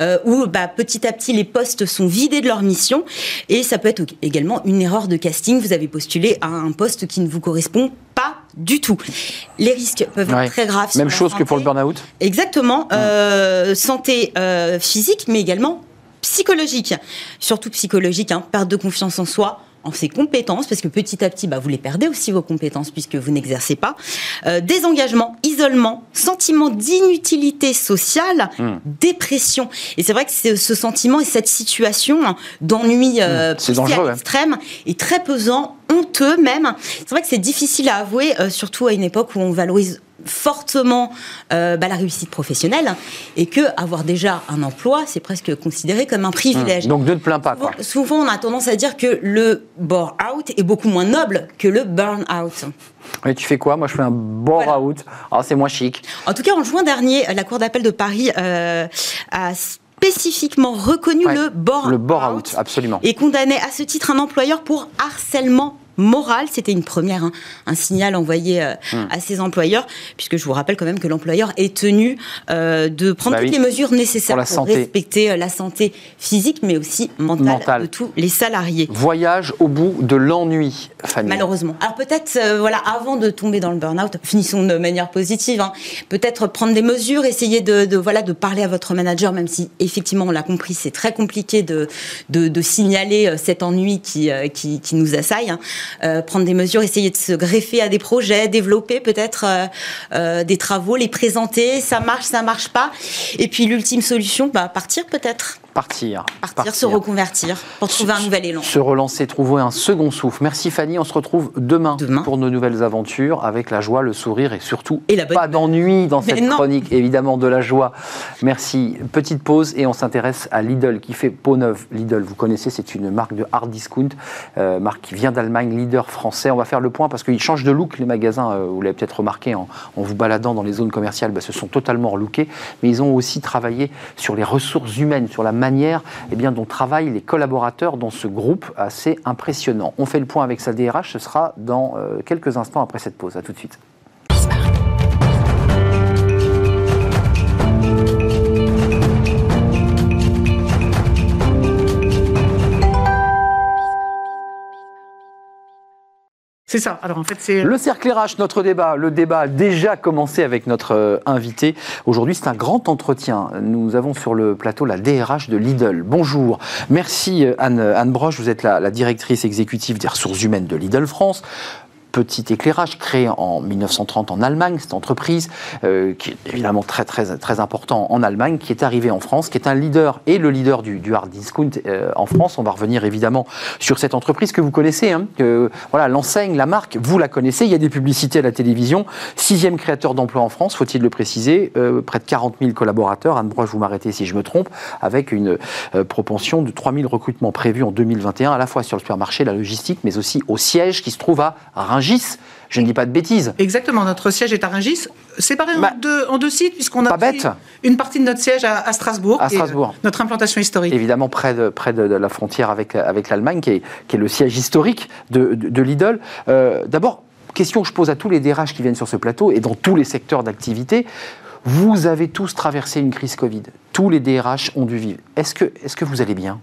euh, où bah, petit à petit les postes sont vidés de leur mission, et ça peut être également une erreur de casting, vous avez postulé à un poste qui ne vous correspond pas du tout. Les risques peuvent être très graves. Même chose que pour le burn-out Exactement. Euh, santé euh, physique, mais également psychologique. Surtout psychologique, hein, perte de confiance en soi, en ses compétences, parce que petit à petit, bah, vous les perdez aussi vos compétences puisque vous n'exercez pas. Euh, désengagement, isolement, sentiment d'inutilité sociale, mmh. dépression. Et c'est vrai que ce sentiment et cette situation d'ennui euh, mmh. extrême est très pesant honteux même. C'est vrai que c'est difficile à avouer, euh, surtout à une époque où on valorise fortement euh, bah, la réussite professionnelle et que avoir déjà un emploi, c'est presque considéré comme un privilège. Mmh. donc ne te plains pas. Souvent, souvent, on a tendance à dire que le bore-out est beaucoup moins noble que le burn-out. Et tu fais quoi? Moi, je fais un bore-out. Ah, c'est moins chic. En tout cas, en juin dernier, la Cour d'appel de Paris euh, a spécifiquement reconnu le bore-out. Le bore-out, absolument. Et condamné à ce titre un employeur pour harcèlement moral. C'était une première, hein, un signal envoyé euh, hmm. à ses employeurs, puisque je vous rappelle quand même que l'employeur est tenu euh, de prendre bah toutes les mesures nécessaires pour, respecter euh, la santé physique, mais aussi mentale, de tous les salariés. Voyage au bout de l'ennui, Fanny. Malheureusement. Alors peut-être, voilà, avant de tomber dans le burn-out, finissons de manière positive. Hein, peut-être prendre des mesures, essayer de, voilà de parler à votre manager, même si effectivement on l'a compris, c'est très compliqué de, de, signaler cet ennui qui, qui, qui nous assaille. Hein. Euh, prendre des mesures, essayer de se greffer à des projets, développer peut-être euh, euh, des travaux, les présenter, ça marche, ça marche pas. Et puis l'ultime solution, bah, partir peut-être. Partir. partir. se reconvertir pour trouver un nouvel élan. Se relancer, trouver un second souffle. Merci Fanny, on se retrouve demain, demain. pour nos nouvelles aventures avec la joie, le sourire et surtout pas d'ennui dans cette chronique, évidemment de la joie. Merci. Petite pause et on s'intéresse à Lidl qui fait peau neuve. Lidl, vous connaissez, c'est une marque de hard discount, marque qui vient d'Allemagne, leader français. On va faire le point parce qu'ils changent de look, les magasins. Euh, vous l'avez peut-être remarqué en, vous baladant dans les zones commerciales, bah, se sont totalement relookés. Mais ils ont aussi travaillé sur les ressources humaines, sur la manière eh bien, dont travaillent les collaborateurs dans ce groupe assez impressionnant. On fait le point avec sa DRH. Ce sera dans euh, quelques instants après cette pause. À tout de suite. C'est ça. Alors en fait, c'est le cercle RH, notre débat. Le débat déjà commencé avec notre euh, invité. Aujourd'hui, c'est un grand entretien. Nous avons sur le plateau la DRH de Lidl. Bonjour. Merci euh, Anne, Anne Broche. Vous êtes la, la directrice exécutive des ressources humaines de Lidl France petit éclairage créé en 1930 en Allemagne, cette entreprise euh, qui est évidemment très très très important en Allemagne, qui est arrivée en France, qui est un leader et le leader du, hard discount euh, en France. On va revenir évidemment sur cette entreprise que vous connaissez. Hein, voilà, l'enseigne, la marque, vous la connaissez. Il y a des publicités à la télévision. Sixième créateur d'emplois en France, faut-il le préciser. Euh, près de 40 000 collaborateurs. Anne Broche, vous m'arrêtez si je me trompe, avec une propension de 3 000 recrutements prévus en 2021, à la fois sur le supermarché, la logistique, mais aussi au siège qui se trouve à Rungis. Je ne dis pas de bêtises. Exactement, notre siège est à Rungis, séparé en, bah, deux, en, deux, sites, puisqu'on a une partie de notre siège à, Strasbourg, à Strasbourg. notre implantation historique. Évidemment, près de, près de, la frontière avec, avec l'Allemagne, qui est, qui est, le siège historique de, de, Lidl. Euh, d'abord, question que je pose à tous les DRH qui viennent sur ce plateau et dans tous les secteurs d'activité. Vous avez tous traversé une crise Covid. Tous les DRH ont dû vivre. Est-ce que, est -ce que vous allez bien?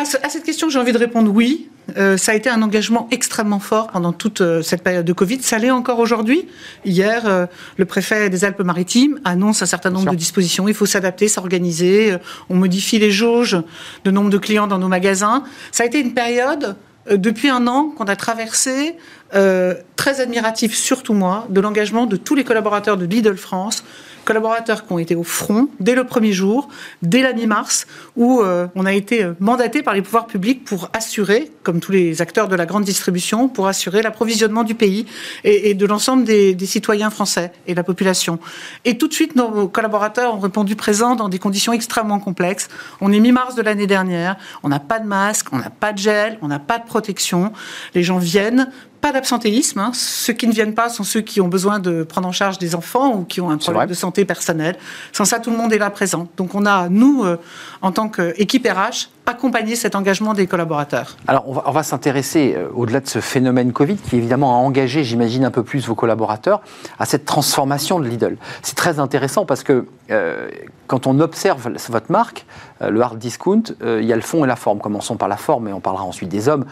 À cette question, j'ai envie de répondre oui. Euh, ça a été un engagement extrêmement fort pendant toute euh, cette période de Covid. Ça l'est encore aujourd'hui. Hier, euh, le préfet des Alpes-Maritimes annonce un certain nombre de dispositions. Il faut s'adapter, s'organiser. on modifie les jauges de nombre de clients dans nos magasins. Ça a été une période depuis un an qu'on a traversé, très admiratif, surtout moi, de l'engagement de tous les collaborateurs de Lidl France collaborateurs qui ont été au front dès le premier jour, dès la mi-mars, où euh, on a été mandaté par les pouvoirs publics pour assurer, comme tous les acteurs de la grande distribution, pour assurer l'approvisionnement du pays et, de l'ensemble des, des, citoyens français et de la population. Et tout de suite, nos collaborateurs ont répondu présents dans des conditions extrêmement complexes. On est mi-mars de l'année dernière, on n'a pas de masque, on n'a pas de gel, on n'a pas de protection. Les gens viennent pas d'absentéisme. Hein. Ceux qui ne viennent pas sont ceux qui ont besoin de prendre en charge des enfants ou qui ont un problème de santé personnelle. Sans ça, tout le monde est là présent. Donc on a, nous, euh, en tant qu'équipe RH, accompagné cet engagement des collaborateurs. Alors on va, on va s'intéresser, euh, au-delà de ce phénomène Covid, qui évidemment a engagé, j'imagine, un peu plus vos collaborateurs, à cette transformation de Lidl. C'est très intéressant parce que euh, quand on observe votre marque, le hard discount, il y a le fond et la forme. Commençons par la forme et on parlera ensuite des hommes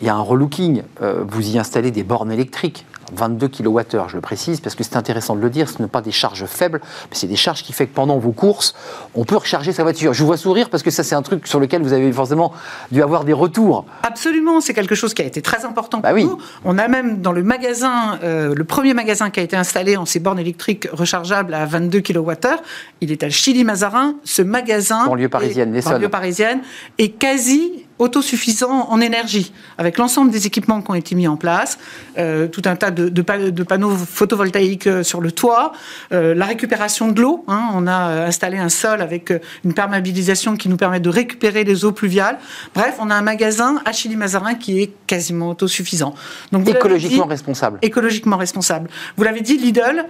il y a un relooking. Euh, vous y installez des bornes électriques. 22 kWh, je le précise, parce que c'est intéressant de le dire, ce ne sont pas des charges faibles, mais c'est des charges qui font que pendant vos courses, on peut recharger sa voiture. Je vous vois sourire parce que ça, c'est un truc sur lequel vous avez forcément dû avoir des retours. Absolument, c'est quelque chose qui a été très important bah pour nous. On a même dans le magasin, euh, le premier magasin qui a été installé en ces bornes électriques rechargeables à 22 kWh, il est à Chili-Mazarin. Ce magasin, lieu parisienne, banlieue parisienne, est quasi autosuffisant en énergie, avec l'ensemble des équipements qui ont été mis en place, euh, tout un tas de, de, panneaux photovoltaïques euh, sur le toit, euh, la récupération de l'eau. Hein, on a installé un sol avec une perméabilisation qui nous permet de récupérer les eaux pluviales. Bref, on a un magasin à Chili-Mazarin qui est quasiment autosuffisant. Donc, écologiquement responsable. Écologiquement responsable. Vous l'avez dit, Lidl.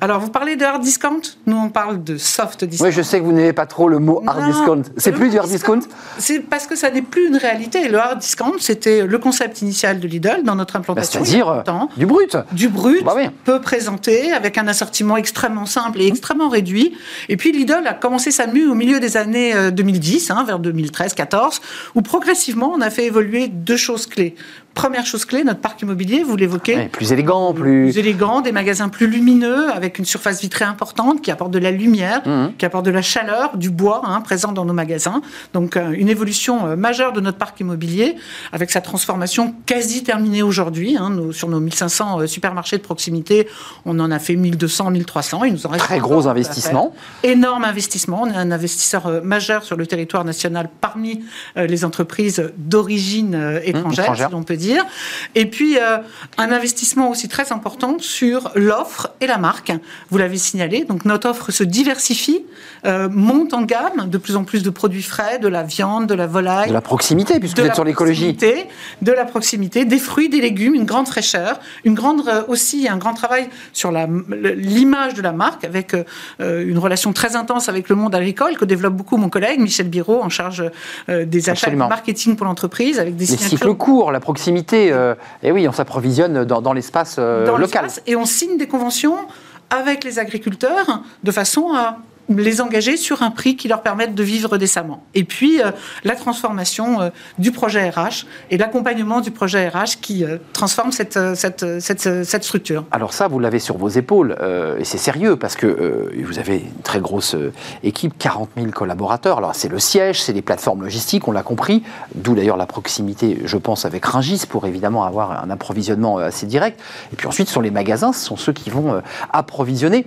alors, vous parlez de hard discount? Nous, on parle de soft discount. Oui, je sais que vous n'aimez pas trop le mot hard discount. C'est plus du hard discount C'est parce que ça n'est plus une réalité. Le hard discount, c'était le concept initial de Lidl dans notre implantation. Bah, c'est-à-dire du brut. Du brut, bah peut présenter avec un assortiment extrêmement simple et extrêmement réduit. Et puis Lidl a commencé sa mue au milieu des années 2010, euh, hein, vers 2013-14, où progressivement on a fait évoluer deux choses clés. Première chose clé, notre parc immobilier, vous l'évoquez. plus élégant, plus... plus... élégant, des magasins plus lumineux, avec une surface vitrée importante qui apporte de la lumière, mmh. qui apporte de la chaleur, du bois hein, présent dans nos magasins. Donc euh, une évolution euh, majeure de notre parc immobilier, avec sa transformation quasi terminée aujourd'hui. Hein, sur nos 1500 euh, supermarchés de proximité, on en a fait 1200, 1300. Il nous en reste Très gros investissement. Énorme investissement. On est un investisseur majeur sur le territoire national parmi les entreprises d'origine mmh, étrangère, si l'on peut dire dire. Et puis, euh, un investissement aussi très important sur l'offre et la marque. Vous l'avez signalé, donc notre offre se diversifie, euh, monte en gamme, de plus en plus de produits frais, de la viande, de la volaille. De la proximité, puisque vous êtes sur l'écologie. De la proximité, des fruits, des légumes, une grande fraîcheur, une grande euh, aussi un grand travail sur l'image de la marque, avec une relation très intense avec le monde agricole que développe beaucoup mon collègue Michel Biro en charge des achats et marketing pour l'entreprise, avec des Les cycles courts, la proximité euh, et oui, on s'approvisionne dans, l'espace euh, local. Et on signe des conventions avec les agriculteurs de façon à les engager sur un prix qui leur permette de vivre décemment. Et puis, euh, la transformation euh, du projet RH et l'accompagnement du projet RH qui euh, transforme cette, cette, cette, cette, structure. Alors ça, vous l'avez sur vos épaules, et c'est sérieux, parce que vous avez une très grosse équipe, 40 000 collaborateurs. Alors c'est le siège, c'est les plateformes logistiques, on l'a compris, d'où d'ailleurs la proximité, je pense, avec Ringis, pour évidemment avoir un approvisionnement assez direct. Et puis ensuite, sur les magasins, ce sont ceux qui vont approvisionner.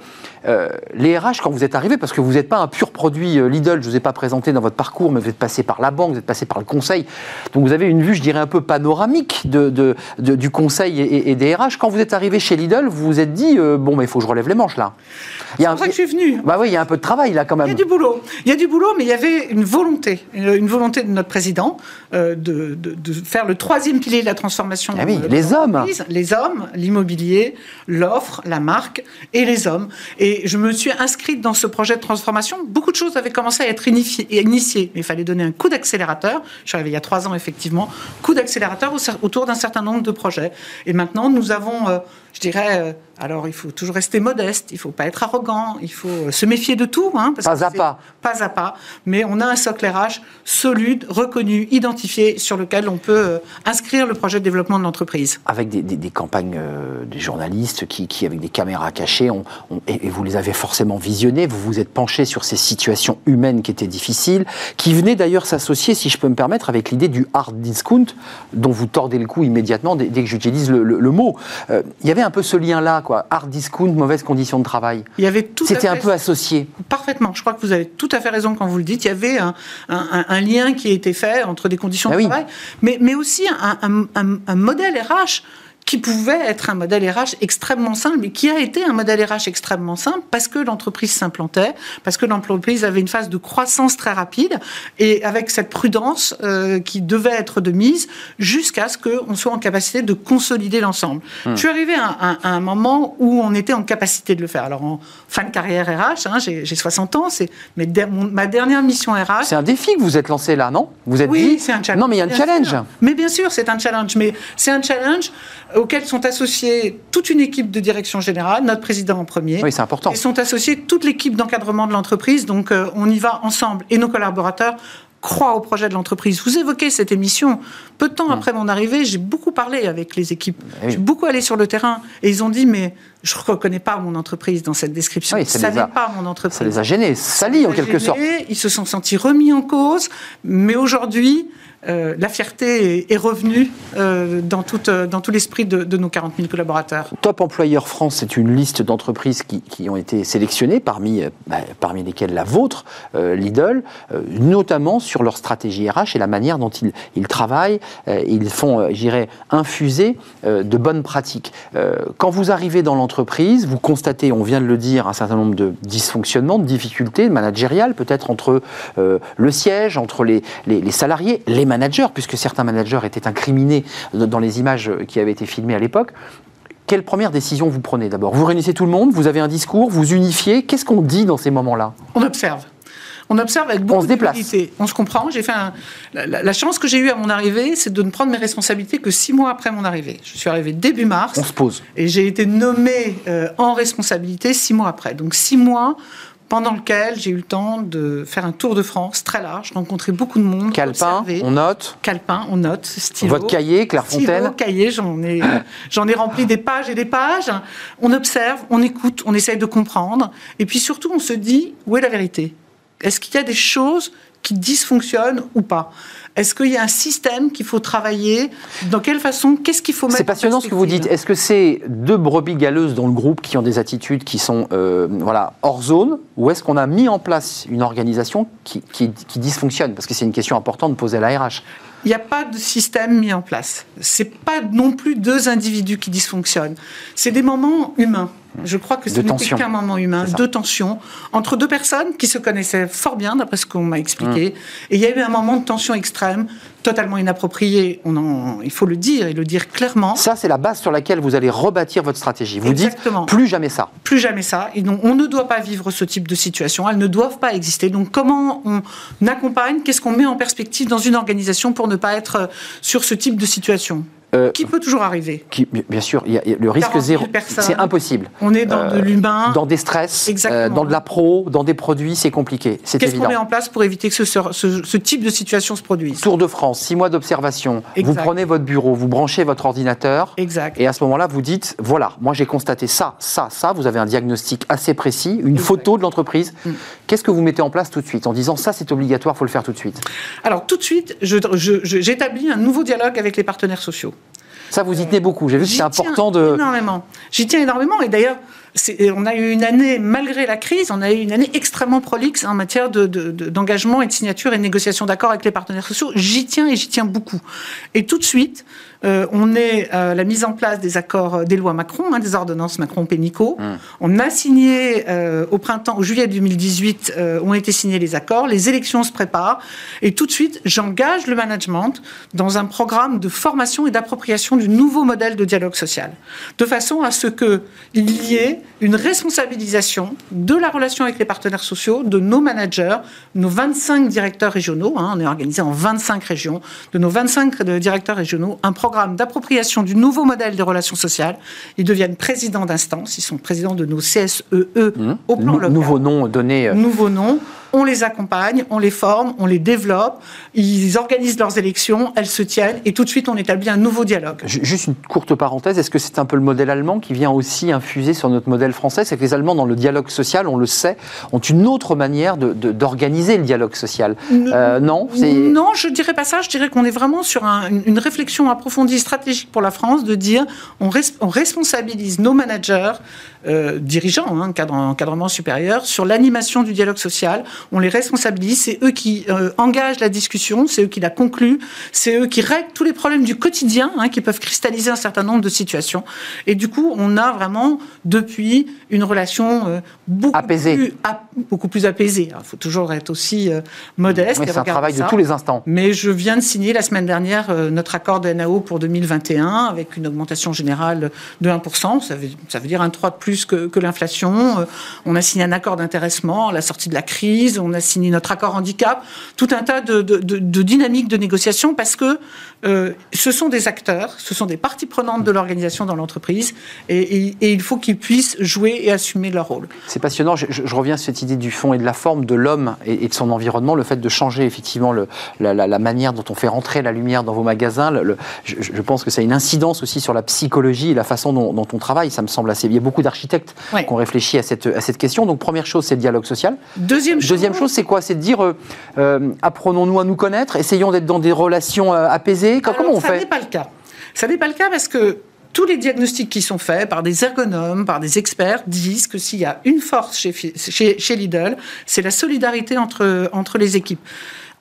Les RH, quand vous êtes arrivés, parce que vous n'êtes pas un pur produit euh, Lidl, je ne vous ai pas présenté dans votre parcours, mais vous êtes passé par la banque, vous êtes passé par le conseil. Donc vous avez une vue, je dirais, un peu panoramique de, du conseil et, des RH. Quand vous êtes arrivé chez Lidl, vous vous êtes dit, euh, bon, mais il faut que je relève les manches là. C'est pour ça que je suis venu. Bah oui, il y a un peu de travail là quand même. Il y a du boulot. Il y a du boulot, mais il y avait une volonté, une volonté de notre président euh, de, de, faire le troisième pilier de la transformation. Ah oui, les hommes. Les hommes, l'immobilier, l'offre, la marque et les hommes. Et je me suis inscrite dans ce projet de transformation. Beaucoup de choses avaient commencé à être initiées, mais il fallait donner un coup d'accélérateur. Je suis arrivée il y a trois ans, effectivement. Coup d'accélérateur autour d'un certain nombre de projets. Et maintenant, nous avons, euh, je dirais, euh, alors, il faut toujours rester modeste, il ne faut pas être arrogant, il faut se méfier de tout. Hein, pas à pas. Pas à pas. Mais on a un socle RH solide, reconnu, identifié, sur lequel on peut euh, inscrire le projet de développement de l'entreprise. Avec des, campagnes euh, des journalistes qui, avec des caméras cachées, et, vous les avez forcément visionnées, vous vous êtes penché sur ces situations humaines qui étaient difficiles, qui venaient d'ailleurs s'associer, si je peux me permettre, avec l'idée du hard discount, dont vous tordez le cou immédiatement dès, que j'utilise le, mot. Euh, il y avait un peu ce lien-là quoi. Hard discount, mauvaises conditions de travail. Il y avait tout C'était un peu associé. Parfaitement. Je crois que vous avez tout à fait raison quand vous le dites. Il y avait un, un- un lien qui a été fait entre des conditions Ah de oui. travail, mais, mais aussi un- un modèle RH qui pouvait être un modèle RH extrêmement simple, mais qui a été un modèle RH extrêmement simple parce que l'entreprise s'implantait, parce que l'entreprise avait une phase de croissance très rapide, et avec cette prudence euh, qui devait être de mise jusqu'à ce qu'on soit en capacité de consolider l'ensemble. Hmm. Je suis arrivé à, un- à un moment où on était en capacité de le faire. Alors, en fin de carrière RH, hein, j'ai j'ai 60 ans, c'est ma dernière mission RH. C'est un défi que vous êtes lancé là, non? Vous êtes Oui, dit c'est un challenge. Non, mais il y a un challenge. sûr. Mais bien sûr, c'est un challenge. Mais c'est un challenge auquel sont associés toute une équipe de direction générale, notre président en premier. Oui, c'est important. Et sont associés toute l'équipe d'encadrement de l'entreprise. Donc, euh, on y va ensemble. Et nos collaborateurs croient au projet de l'entreprise. Vous évoquez cette émission. Peu de temps après mon arrivée, j'ai beaucoup parlé avec les équipes. Eh oui. J'ai beaucoup allé sur le terrain. Et ils ont dit, mais je ne reconnais pas mon entreprise dans cette description. Oui, ça ça les a- pas mon entreprise. Ça les a gênés, salis en quelque a sorte. gênés, Ils se sont sentis remis en cause, mais aujourd'hui, euh, la fierté est, revenue euh, dans, toute, euh, dans tout l'esprit de, nos 40 000 collaborateurs. Top Employeur France, c'est une liste d'entreprises qui, qui ont été sélectionnées, parmi, bah, parmi lesquelles la vôtre, euh, Lidl, notamment sur leur stratégie RH et la manière dont ils, ils travaillent. ils font, j'irais, infuser de bonnes pratiques. Quand vous arrivez dans l'entreprise, vous constatez, on vient de le dire, un certain nombre de dysfonctionnements, de difficultés managériales, peut-être entre le siège, entre les, les- les salariés, les managers, puisque certains managers étaient incriminés dans les images qui avaient été filmées à l'époque. Quelle première décision vous prenez d'abord? Vous réunissez tout le monde, vous avez un discours, vous unifiez. Qu'est-ce qu'on dit dans ces moments-là? On observe. On observe avec beaucoup se déplace. d'humilité. On se comprend. J'ai fait un- la, la- la chance que j'ai eue à mon arrivée, c'est de ne prendre mes responsabilités que six mois après mon arrivée. Je suis arrivée début mars On se pose. et j'ai été nommée euh, en responsabilité six mois après. Donc six mois pendant lequel j'ai eu le temps de faire un tour de France très large, rencontrer beaucoup de monde, Calepin, observer. on note. Calepin, on note, stylo. Votre cahier, Clairefontaine. Stylo, cahier, j'en ai, j'en ai rempli des pages et des pages. On observe, on écoute, on essaye de comprendre. Et puis surtout, on se dit, où est la vérité? Est-ce qu'il y a des choses qui dysfonctionnent ou pas. Est-ce qu'il y a un système qu'il faut travailler? Dans quelle façon? Qu'est-ce qu'il faut mettre C'est passionnant ce que vous dites. Est-ce que c'est deux brebis galeuses dans le groupe qui ont des attitudes qui sont euh, voilà, hors zone ou est-ce qu'on a mis en place une organisation qui, qui- qui dysfonctionne? Parce que c'est une question importante de poser à la RH. Il n'y a pas de système mis en place. C'est pas non plus deux individus qui dysfonctionnent. C'est des moments humains. Je crois que ce tension. qu'un moment humain, de tension, entre deux personnes qui se connaissaient fort bien, d'après ce qu'on m'a expliqué. Mmh. Et il y a eu un moment de tension extrême, totalement inapproprié. On en, il faut le dire et le dire clairement. Ça, c'est la base sur laquelle vous allez rebâtir votre stratégie. Vous Exactement. dites plus jamais ça. Plus jamais ça. Et donc, on ne doit pas vivre ce type de situation. Elles ne doivent pas exister. Donc, comment on accompagne? Qu'est-ce qu'on met en perspective dans une organisation pour ne pas être euh, sur ce type de situation? Euh, Qui peut toujours arriver qui- bien sûr, il y a- il y a le risque 40 000 zéro, c'est impossible. On est dans de l'humain. Dans des stress, euh, dans de la pro, dans des produits, c'est compliqué, c'est Qu'est-ce qu'on met en place pour éviter que ce, ce- ce type de situation se produise Tour de France, six mois d'observation. Vous prenez votre bureau, vous branchez votre ordinateur. Exact. Et à ce moment-là, vous dites, voilà, moi j'ai constaté ça, ça, ça, vous avez un diagnostic assez précis, une photo de l'entreprise. Mm. Qu'est-ce que vous mettez en place tout de suite en disant, ça c'est obligatoire, il faut le faire tout de suite? Alors, tout de suite, je- je- je- j'établis un nouveau dialogue avec les partenaires sociaux. Ça, vous y tenez beaucoup. J'ai vu que c'est tiens important de... Énormément. J'y tiens énormément. Et d'ailleurs, on a eu une année, malgré la crise, on a eu une année extrêmement prolixe en matière de- de- de- d'engagement et de signature et de négociation d'accords avec les partenaires sociaux. J'y tiens et j'y tiens beaucoup. Et tout de suite, euh, on est à la mise en place des accords, euh, des lois Macron, hein, des ordonnances Macron-Pénicaud. On a signé euh, au printemps, au juillet 2018, euh, ont été signés les accords. Les élections se préparent. Et tout de suite, j'engage le management dans un programme de formation et d'appropriation du nouveau modèle de dialogue social. De façon à ce qu'il y ait une responsabilisation de la relation avec les partenaires sociaux, de nos managers, nos 25 directeurs régionaux, hein, on est organisé en 25 régions, de nos 25 de- directeurs régionaux, un programme d'appropriation du nouveau modèle des relations sociales. Ils deviennent présidents d'instance, ils sont présidents de nos CSEE au plan local. Nouveau nom donné. euh, Nouveau nom. On les accompagne, on les forme, on les développe, ils organisent leurs élections, elles se tiennent, et tout de suite on établit un nouveau dialogue. Juste une courte parenthèse, est-ce que c'est un peu le modèle allemand qui vient aussi infuser sur notre modèle français? C'est que les Allemands, dans le dialogue social, on le sait, ont une autre manière d'organiser le dialogue social. Euh, non Non, je dirais pas ça, je dirais qu'on est vraiment sur une réflexion approfondie stratégique pour la France de dire on, on responsabilise nos managers euh, dirigeants, hein, encadrement supérieur, sur l'animation du dialogue social. On les responsabilise, c'est eux qui euh, engagent la discussion, c'est eux qui la concluent, c'est eux qui règlent tous les problèmes du quotidien hein, qui peuvent cristalliser un certain nombre de situations. Et du coup, on a vraiment, depuis, une relation euh, beaucoup, apaisée. Plus, beaucoup plus apaisée. Il faut toujours être aussi modeste. c'est un travail de tous les instants. Mais je viens de signer la semaine dernière notre accord de NAO pour 2021 avec une augmentation générale de 1%. Ça veut, ça veut dire un 3 de plus que, l'inflation. Euh, on a signé un accord d'intéressement à la sortie de la crise, on a signé notre accord handicap, tout un tas de, dynamiques de négociation parce que euh, ce sont des acteurs, ce sont des parties prenantes de l'organisation dans l'entreprise et, il faut qu'ils puissent jouer et assumer leur rôle. C'est passionnant. Je, reviens sur cette idée du fond et de la forme de l'homme et, de son environnement, le fait de changer effectivement le, la, manière dont on fait rentrer la lumière dans vos magasins. Le, je, pense que ça a une incidence aussi sur la psychologie et la façon dont, dont on travaille. Ça me semble assez. Il y a beaucoup d'architectes qu'on réfléchit à cette, à cette question. Donc première chose, c'est le dialogue social. Deuxième chose, Deuxième chose c'est quoi? C'est de dire, euh, euh, apprenons-nous à nous connaître, essayons d'être dans des relations apaisées. Comment on ça fait Ça n'est pas le cas. Ça n'est pas le cas parce que tous les diagnostics qui sont faits par des ergonomes, par des experts, disent que s'il y a une force chez, chez, chez Lidl, c'est la solidarité entre, entre les équipes.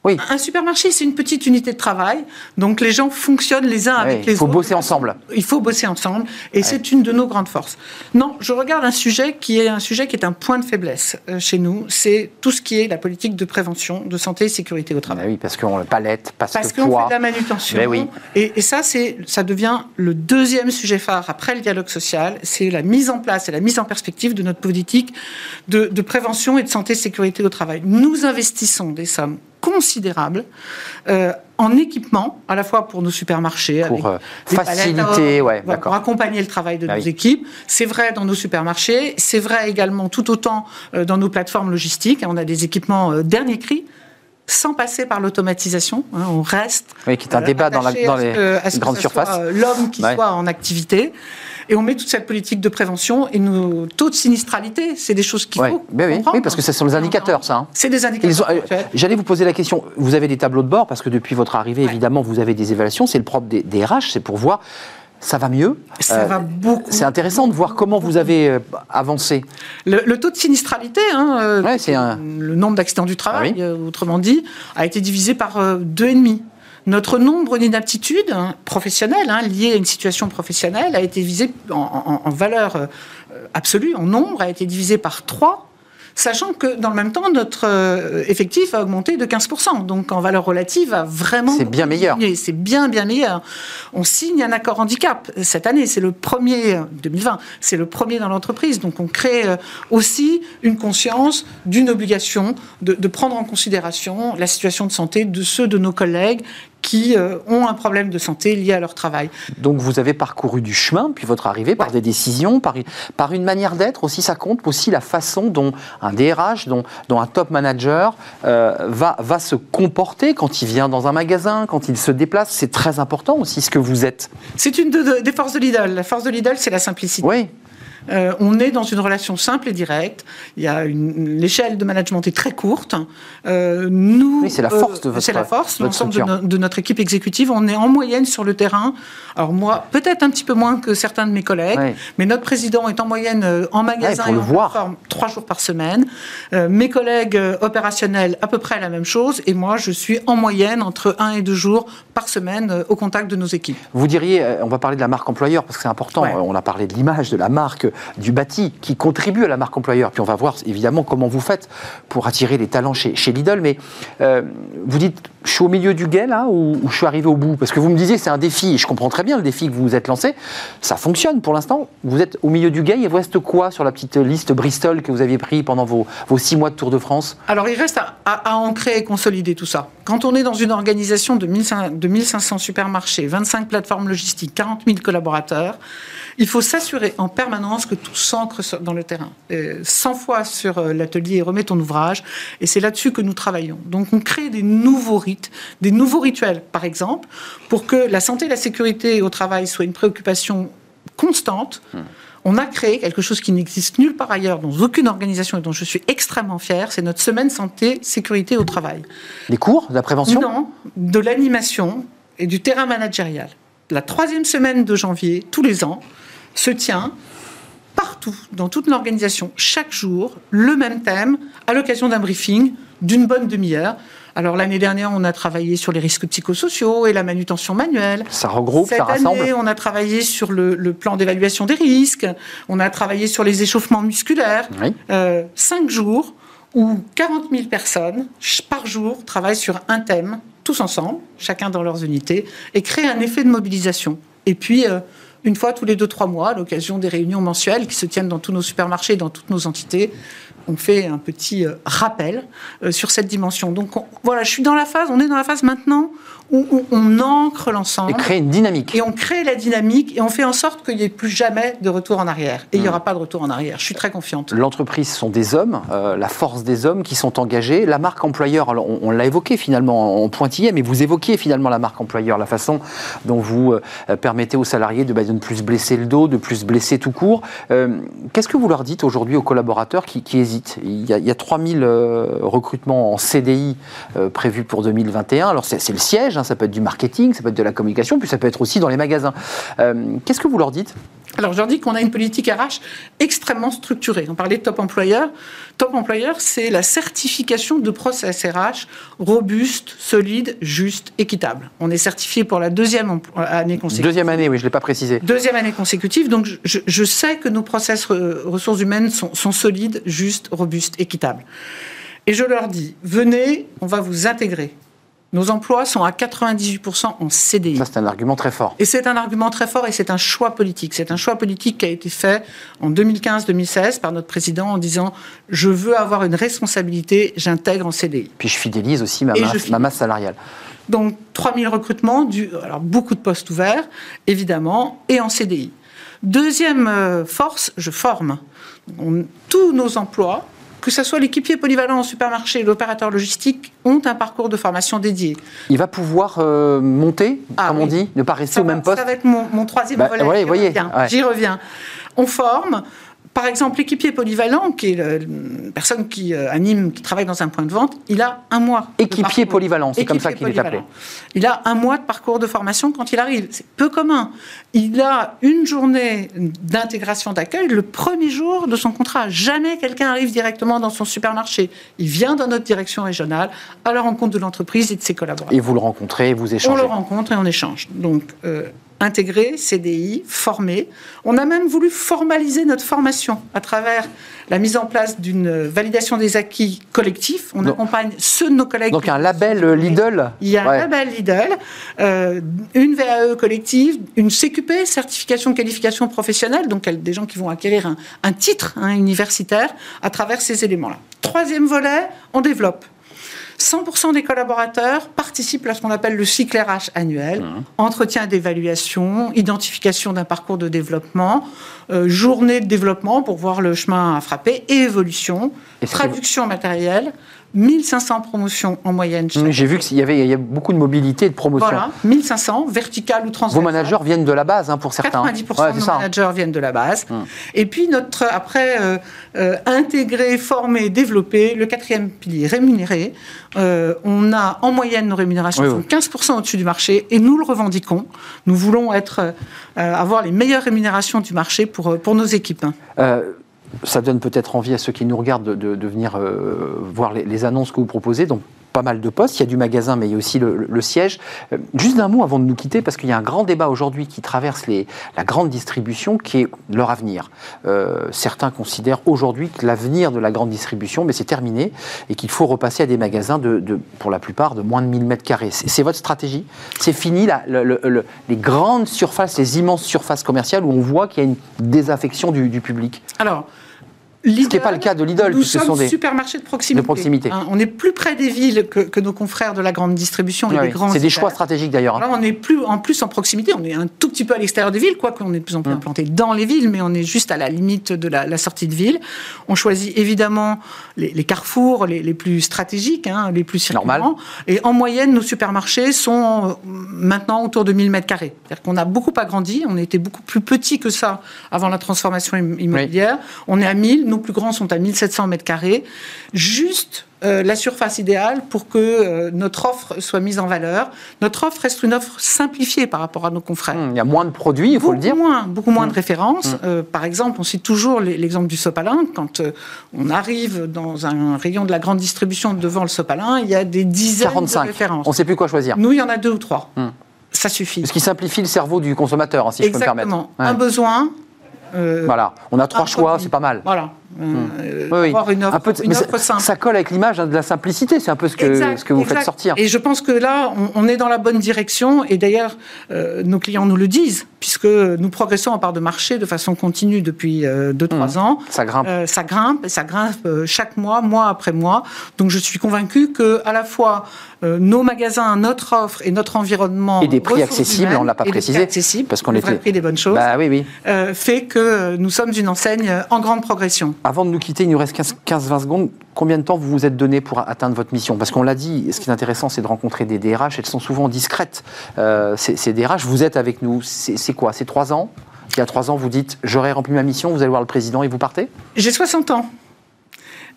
Un supermarché, c'est une petite unité de travail, donc les gens fonctionnent les uns avec les autres. Il faut bosser ensemble. Il faut bosser ensemble, et c'est une de nos grandes forces. Non, je regarde un sujet qui est un sujet qui est un point de faiblesse euh, chez nous, c'est tout ce qui est la politique de prévention, de santé et sécurité au travail. oui, parce qu'on le palette, parce, parce qu'on fait de la manutention. oui. et, et, ça, c'est, ça devient le deuxième sujet phare après le dialogue social, c'est la mise en place et la mise en perspective de notre politique de, de prévention et de santé et sécurité au travail. Nous investissons des sommes considérable euh, en équipement, à la fois pour nos supermarchés, pour euh, faciliter, ouais, pour accompagner le travail de ah nos équipes. C'est vrai dans nos supermarchés, c'est vrai également tout autant euh, dans nos plateformes logistiques. On a des équipements dernier cri sans passer par l'automatisation. Hein, on reste. Oui, qui est un débat dans, la, dans les, grandes surfaces. L'homme qui soit en activité. Et on met toute cette politique de prévention et nos taux de sinistralité, c'est des choses qu'il faut oui, oui, parce que ce sont les indicateurs, ça. Hein. C'est des indicateurs. Euh, j'allais vous poser la question, vous avez des tableaux de bord, parce que depuis votre arrivée, évidemment, vous avez des évaluations, c'est le propre des, des RH, c'est pour voir ça va mieux. Ça va beaucoup. C'est intéressant de voir comment vous avez euh, avancé. Le, taux de sinistralité, hein, un... le nombre d'accidents du travail, ah autrement dit, a été divisé par deux et demi. Notre nombre d'inaptitudes hein, professionnelles hein, liées à une situation professionnelle a été visé en, en valeur euh, absolue, en nombre, a été divisé par 3 sachant que dans le même temps, notre euh, effectif a augmenté de 15%. Donc en valeur relative, a vraiment. C'est bien meilleur. C'est bien, bien meilleur. On signe un accord handicap cette année, c'est le premier, 2020, c'est le premier dans l'entreprise. Donc on crée euh, aussi une conscience d'une obligation de, de prendre en considération la situation de santé de ceux de nos collègues qui euh, ont un problème de santé lié à leur travail. Donc vous avez parcouru du chemin, puis votre arrivée, par des décisions, par, par une manière d'être aussi, ça compte aussi la façon dont un DRH, dont, dont un top manager euh, va, va se comporter quand il vient dans un magasin, quand il se déplace. C'est très important aussi ce que vous êtes. C'est une des forces de Lidl. La force de Lidl, c'est la simplicité. Oui. Euh, on est dans une relation simple et directe. Il y a une l'échelle de management est très courte. Euh, nous, oui, c'est la force de euh, votre. C'est la force. L'ensemble de, notre équipe exécutive, on est en moyenne sur le terrain. Alors moi, peut-être un petit peu moins que certains de mes collègues, mais notre président est en moyenne en magasin et en plateforme trois jours par semaine. mes collègues opérationnels à peu près la même chose, et moi, je suis en moyenne entre un et deux jours par semaine au contact de nos équipes. Vous diriez, on va parler de la marque employeur parce que c'est important. On a parlé de l'image de la marque du bâti qui contribue à la marque employeur. Puis on va voir évidemment comment vous faites pour attirer les talents chez, chez Lidl. Mais euh, vous dites, je suis au milieu du guet là ou, je suis arrivé au bout? Parce que vous me disiez c'est un défi, je comprends très bien le défi que vous vous êtes lancé. Ça fonctionne pour l'instant. Vous êtes au milieu du guet. Il vous reste quoi sur la petite liste Bristol que vous aviez pris pendant vos, vos six mois de Tour de France? Alors il reste à ancrer et consolider tout ça. Quand on est dans une organisation de 1500 supermarchés, 25 plateformes logistiques, 40 000 collaborateurs, il faut s'assurer en permanence que tout s'ancre dans le terrain. 100 fois sur euh, l'atelier Remets ton ouvrage, et c'est là-dessus que nous travaillons. Donc on crée des nouveaux rites, des nouveaux rituels, par exemple, pour que la santé et la sécurité au travail soient une préoccupation constante. On a créé quelque chose qui n'existe nulle part ailleurs, dans aucune organisation et dont je suis extrêmement fière, c'est notre semaine santé sécurité au travail. Les cours de la prévention? Non, de l'animation et du terrain managérial. La troisième semaine de janvier, tous les ans, se tient partout, dans toute l'organisation, chaque jour, le même thème, à l'occasion d'un briefing d'une bonne demi-heure. Alors l'année dernière, on a travaillé sur les risques psychosociaux et la manutention manuelle. Ça regroupe, Cette ça rassemble. Année, on a travaillé sur le, plan d'évaluation des risques. On a travaillé sur les échauffements musculaires. Euh, cinq jours où 40 000 personnes par jour travaillent sur un thème, tous ensemble, chacun dans leurs unités, et créent un effet de mobilisation. Et puis, euh, une fois tous les deux, trois mois, à l'occasion des réunions mensuelles qui se tiennent dans tous nos supermarchés, dans toutes nos entités, on fait un petit euh, rappel euh, sur cette dimension. Donc voilà, je suis dans la phase, on est dans la phase maintenant où, on ancre l'ensemble. Et crée une dynamique. Et on crée la dynamique et on fait en sorte qu'il n'y ait plus jamais de retour en arrière. Et il n'y hmm. aura pas de retour en arrière. Je suis très confiante. L'entreprise sont des hommes, euh, la force des hommes qui sont engagés. La marque employeur, on, l'a évoqué finalement en pointillé, mais vous évoquiez finalement la marque employeur, la façon dont vous permettez aux salariés bah, de, ne plus blesser le dos, de plus blesser tout court. Qu'est-ce que vous leur dites aujourd'hui aux collaborateurs qui, qui hésitent il y a, il y a 3000 euh, recrutements en CDI euh, prévus pour 2021. Alors c'est le siège, hein, ça peut être du marketing, ça peut être de la communication, puis ça peut être aussi dans les magasins. Euh, qu'est-ce que vous leur dites? Alors, je leur dis qu'on a une politique RH extrêmement structurée. On parlait de top employeur. Top employeur, c'est la certification de process RH robuste, solide, juste, équitable. On est certifié pour la deuxième année consécutive. Deuxième année, oui, je ne l'ai pas précisé. Deuxième année consécutive. Donc, je, sais que nos process ressources humaines sont, sont solides, justes, robustes, équitables. Et je leur dis, venez, on va vous intégrer. Nos emplois sont à 98% en CDI. Ça, c'est un argument très fort. Et c'est un argument très fort et c'est un choix politique. C'est un choix politique qui a été fait en 2015-2016 par notre président en disant je veux avoir une responsabilité, j'intègre en CDI. Puis je fidélise aussi ma, masse, ma masse, salariale. Donc 3000 recrutements, du, alors beaucoup de postes ouverts, évidemment, et en CDI. Deuxième euh, force, je forme. tous nos emplois que ce soit l'équipier polyvalent en supermarché l'opérateur logistique, ont un parcours de formation dédié. Il va pouvoir euh, monter, ah comme on dit, ne pas rester au même poste Ça va être mon, troisième bah, volet. voyez, J'y reviens. On forme, par exemple, l'équipier polyvalent, qui est une personne qui euh, anime, qui travaille dans un point de vente, il a un mois. Équipier polyvalent, c'est comme ça qu'il est appelé. Il a un mois de parcours de formation quand il arrive. C'est peu commun. Il a une journée d'intégration d'accueil le premier jour de son contrat. Jamais quelqu'un arrive directement dans son supermarché. Il vient dans notre direction régionale à la rencontre de l'entreprise et de ses collaborateurs. Et vous le rencontrez, vous échangez. On le rencontre et on échange. Donc, euh, intégré, CDI, formé. On a même voulu formaliser notre formation à travers la mise en place d'une validation des acquis collectifs. On accompagne ceux de nos collègues. Donc un label Lidl Il y a un label Lidl, euh, une VAE collective, une CQP, certification qualification professionnelle, donc des gens qui vont acquérir un, titre hein, universitaire à travers ces éléments-là. Troisième volet, on développe 100% des collaborateurs participent à ce qu'on appelle le cycle RH annuel, mmh. entretien d'évaluation, identification d'un parcours de développement, euh, journée de développement pour voir le chemin à frapper et évolution, traduction matérielle, 1500 promotions en moyenne. J'ai vu qu'il y avait il y a beaucoup de mobilité et de promotion. Voilà, 1500, verticales ou transversales. Vos managers viennent de la base hein, pour certains. 90% de nos managers viennent de la base. Hum. Et puis, notre, après, euh, euh, intégrer, former, développer, le quatrième pilier, rémunérer. Euh, on a en moyenne nos rémunérations sont 15% au-dessus du marché et nous le revendiquons. Nous voulons être, avoir les meilleures rémunérations du marché pour, pour nos équipes ça donne peut-être envie à ceux qui nous regardent de, venir euh, voir les, annonces que vous proposez. Donc, pas mal de postes. Il y a du magasin, mais il y a aussi le, siège. Euh, juste un mot avant de nous quitter, parce qu'il y a un grand débat aujourd'hui qui traverse la grande distribution, qui est leur avenir. Euh, certains considèrent aujourd'hui que l'avenir de la grande distribution, mais c'est terminé, et qu'il faut repasser à des magasins, de, pour la plupart, de moins de 1000 mètres carrés. C'est votre stratégie? C'est fini les grandes surfaces, les immenses surfaces commerciales où on voit qu'il y a une désaffection du, du public? Alors, Ce qui n'est pas le cas de Lidl, Nous sommes sont des supermarchés de proximité. de proximité. Hein, on est plus près des villes que, que nos confrères de la grande distribution et Ouais, des grands. C'est des choix stratégiques d'ailleurs. hein. Là, on est plus, en plus en proximité, on est un tout petit peu à l'extérieur des villes, quoique on est de plus en plus Hum. implanté dans les villes, mais on est juste à la limite de la, la sortie de ville. On choisit évidemment les, les carrefours les, les plus stratégiques, hein, les plus circulants. Et en moyenne, nos supermarchés sont euh, maintenant autour de 1000 mètres carrés. C'est-à-dire qu'on a beaucoup agrandi, on était beaucoup plus petit que ça avant la transformation im- immobilière. On est à 1000, nos plus grands sont à 1700 mètres carrés. Juste euh, la surface idéale pour que euh, notre offre soit mise en valeur. Notre offre reste une offre simplifiée par rapport à nos confrères. Hum, Il y a moins de produits, il faut le dire. moins, beaucoup moins Mm. de références. Euh, par exemple, on cite toujours l'exemple du sopalin. Quand on arrive dans un rayon de la grande distribution devant le sopalin, il y a des dizaines 45. de références. On ne sait plus quoi choisir. Nous, il y en a deux ou trois. Ça suffit. Ce qui simplifie le cerveau du consommateur, hein, si je peux me permettre. Exactement. Ouais. Un besoin. euh, Voilà, on a trois choix, c'est pas mal. Voilà. Euh, Oui, avoir une offre, Un peu de- une mais offre ça, simple. ça colle avec l'image hein, de la simplicité, c'est un peu ce que, Exact, ce que vous exact. faites sortir. Et je pense que là, on, on est dans la bonne direction. Et d'ailleurs, euh, nos clients nous le disent, puisque nous progressons en part de marché de façon continue depuis 2-3 ans. Ça grimpe. Euh, ça grimpe, et ça grimpe euh, chaque mois, mois après mois. Donc je suis convaincue que à la fois euh, nos magasins, notre offre et notre environnement Et des prix accessibles, humaines, on l'a pas et des prix précisé, accessibles, parce qu'on le était- prix des bonnes choses, Bah oui, oui. euh, fait que euh, nous sommes une enseigne euh, en grande progression. Avant de nous quitter, il nous reste 15-20 secondes. Combien de temps vous vous êtes donné pour atteindre votre mission? Parce qu'on l'a dit, ce qui est intéressant, c'est de rencontrer des DRH. Elles sont souvent discrètes. Euh, ces, ces DRH, vous êtes avec nous. C'est quoi? C'est trois ans? Il y a trois ans, vous dites j'aurais rempli ma mission, vous allez voir le président et vous partez? J'ai 60 ans.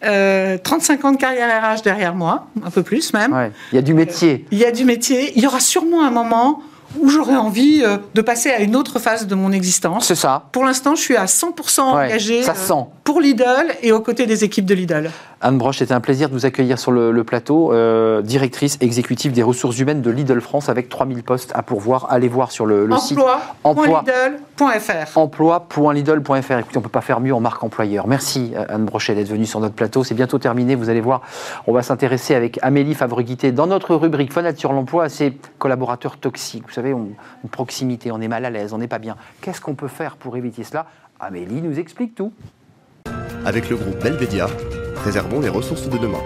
Euh, 35 ans de carrière RH derrière moi, un peu plus même. Ouais. Il y a du métier. Il y a du métier. Il y aura sûrement un moment où j'aurai envie euh, de passer à une autre phase de mon existence. C'est ça. Pour l'instant, je suis à 100% Ouais, engagée ça euh, sent. pour Lidl et aux côtés des équipes de Lidl. Anne Broche, c'était un plaisir de vous accueillir sur le, le plateau. Euh, directrice exécutive des ressources humaines de Lidl France avec 3000 postes à pourvoir. Allez voir sur le, le site Emploi. Emploi.lidl.fr. emploi.lidl.fr. Écoutez, on ne peut pas faire mieux en marque employeur. Merci euh, Anne Brochet d'être venue sur notre plateau. C'est bientôt terminé. Vous allez voir, on va s'intéresser avec Amélie Favreguité dans notre rubrique Fenêtre sur l'emploi à ces collaborateurs toxiques. Vous savez, on, une proximité, on est mal à l'aise, on n'est pas bien. Qu'est-ce qu'on peut faire pour éviter cela? Amélie nous explique tout. Avec le groupe Belvedia, préservons les ressources de demain.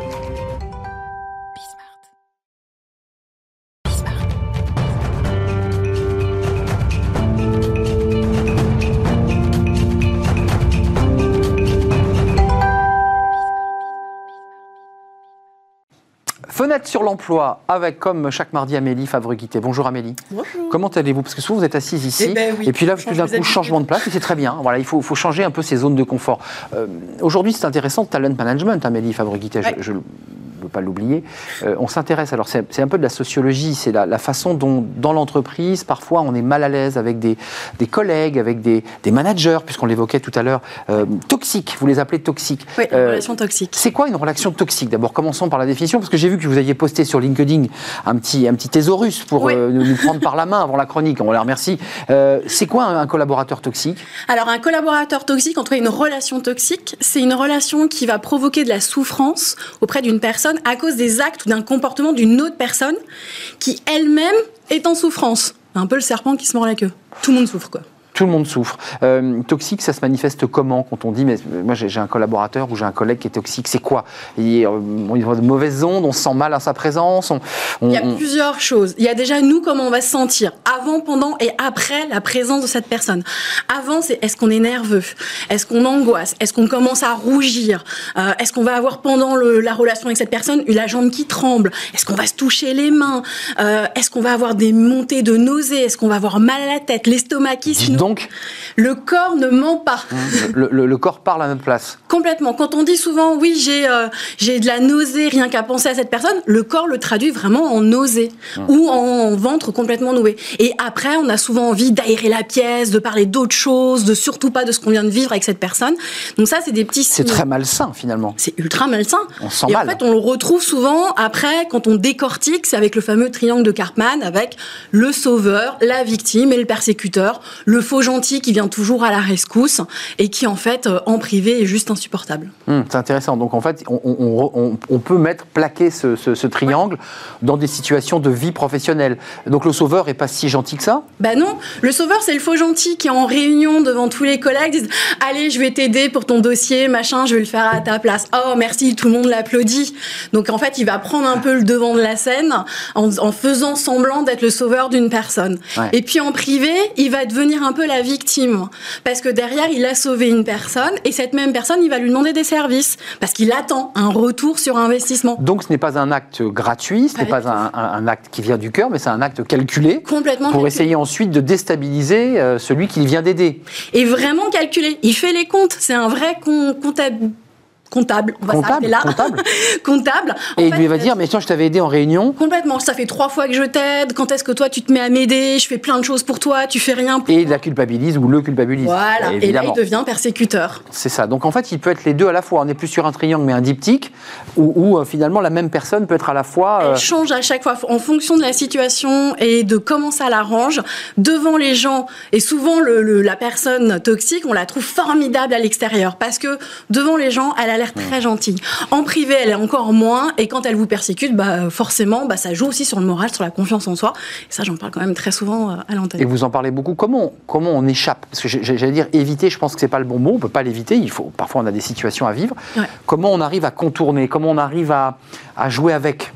Fenêtre sur l'emploi avec, comme chaque mardi, Amélie Favreguité. Bonjour Amélie. Bonjour. Comment allez-vous? Parce que souvent vous êtes assise ici, Eh ben oui, et puis là tout d'un coup changement de place, et c'est très bien. Voilà, il faut, faut changer un peu ces zones de confort. Euh, Aujourd'hui, c'est intéressant, talent management, Amélie Favreguité, Ouais. je pas l'oublier. Euh, on s'intéresse, alors c'est un peu de la sociologie, c'est la, la façon dont dans l'entreprise, parfois on est mal à l'aise avec des, des collègues, avec des, des managers, puisqu'on l'évoquait tout à l'heure, euh, toxiques, vous les appelez toxiques. Oui, Euh, relation toxique. c'est quoi une relation toxique D'abord, commençons par la définition, parce que j'ai vu que vous aviez posté sur LinkedIn un petit, un petit thésaurus pour Oui. euh, nous, nous prendre par la main avant la chronique. On les remercie. C'est quoi un, un collaborateur toxique? Alors, un collaborateur toxique, en tout cas une relation toxique, c'est une relation qui va provoquer de la souffrance auprès d'une personne à cause des actes ou d'un comportement d'une autre personne qui elle-même est en souffrance. Un peu le serpent qui se mord la queue. Tout le monde souffre, quoi. Tout le monde souffre. Euh, toxique, ça se manifeste comment quand on dit, mais moi j'ai un collaborateur ou j'ai un collègue qui est toxique, c'est quoi? Il, est, euh, de mauvaises ondes, on se sent mal à sa présence. On, on- Il y a on- plusieurs choses. Il y a déjà nous, comment on va se sentir avant, pendant et après la présence de cette personne. Avant, c'est est-ce qu'on est nerveux? Est-ce qu'on angoisse? Est-ce qu'on commence à rougir? Euh, Est-ce qu'on va avoir pendant le- la relation avec cette personne la jambe qui tremble? Est-ce qu'on va se toucher les mains? Euh, Est-ce qu'on va avoir des montées de nausées? Est-ce qu'on va avoir mal à la tête L'estomac qui se donc, Le corps ne ment pas. le, le- le corps parle à notre place. Complètement. Quand on dit souvent oui j'ai euh, j'ai de la nausée rien qu'à penser à cette personne, le corps le traduit vraiment en nausée ou en ventre complètement noué. Et après on a souvent envie d'aérer la pièce, de parler d'autres choses, de surtout pas de ce qu'on vient de vivre avec cette personne. Donc ça c'est des petits C'est très malsain finalement. C'est ultra malsain. On se sent Et mal. en fait, on le retrouve souvent après, quand on décortique, c'est avec le fameux triangle de Cartman, avec le sauveur, la victime et le persécuteur, le faux gentil qui vient toujours à la rescousse et qui en fait euh, en privé est juste insupportable. Hum, c'est intéressant. Donc en fait, on, on- on- on peut mettre, plaquer ce, ce- ce triangle dans des situations de vie professionnelle. Donc le sauveur est pas si gentil que ça? Bah non, le sauveur c'est le faux gentil qui est en réunion devant tous les collègues disent allez je vais t'aider pour ton dossier machin je vais le faire à ta place oh merci tout le monde l'applaudit donc en fait il va prendre un peu le devant de la scène en, en faisant semblant d'être le sauveur d'une personne Ouais. et puis en privé il va devenir un peu la victime parce que derrière il a sauvé une personne et cette même personne il va lui demander des services parce qu'il attend un retour sur investissement Donc ce n'est pas un acte gratuit, ce n'est Pas un, acte qui vient du cœur, mais c'est un acte calculé complètement pour calculé. essayer ensuite de déstabiliser euh, celui qui vient d'aider. est vraiment calculé. Il fait les comptes. C'est un vrai comptable. Comptable, on va Comptable, là. comptable. Et il lui va euh, dire, mais tiens, je t'avais aidé en réunion, Complètement. Ça fait trois fois que je t'aide. Quand est-ce que toi tu te mets à m'aider? Je fais plein de choses pour toi. Tu fais rien pour et il la culpabilise ou le culpabilise. Voilà. Et là, il devient persécuteur. C'est ça. Donc en fait, il peut être les deux à la fois. On n'est plus sur un triangle, mais un diptyque, où, où, euh, finalement la même personne peut être à la fois. euh, Elle change à chaque fois en fonction de la situation et de comment ça l'arrange. Devant les gens, et souvent le- le- la personne toxique, on la trouve formidable à l'extérieur parce que devant les gens, elle a l'air très gentille. En privé, elle est encore moins. Et quand elle vous persécute, bah, forcément, bah, ça joue aussi sur le moral, sur la confiance en soi. Et ça, j'en parle quand même très souvent euh, à l'antenne. Et vous en parlez beaucoup. Comment, comment on échappe? Parce que j'allais dire éviter, je pense que c'est pas le bon mot. On peut pas l'éviter. Il faut, parfois, on a des situations à vivre. Ouais. Comment on arrive à contourner? Comment on arrive à, à jouer avec?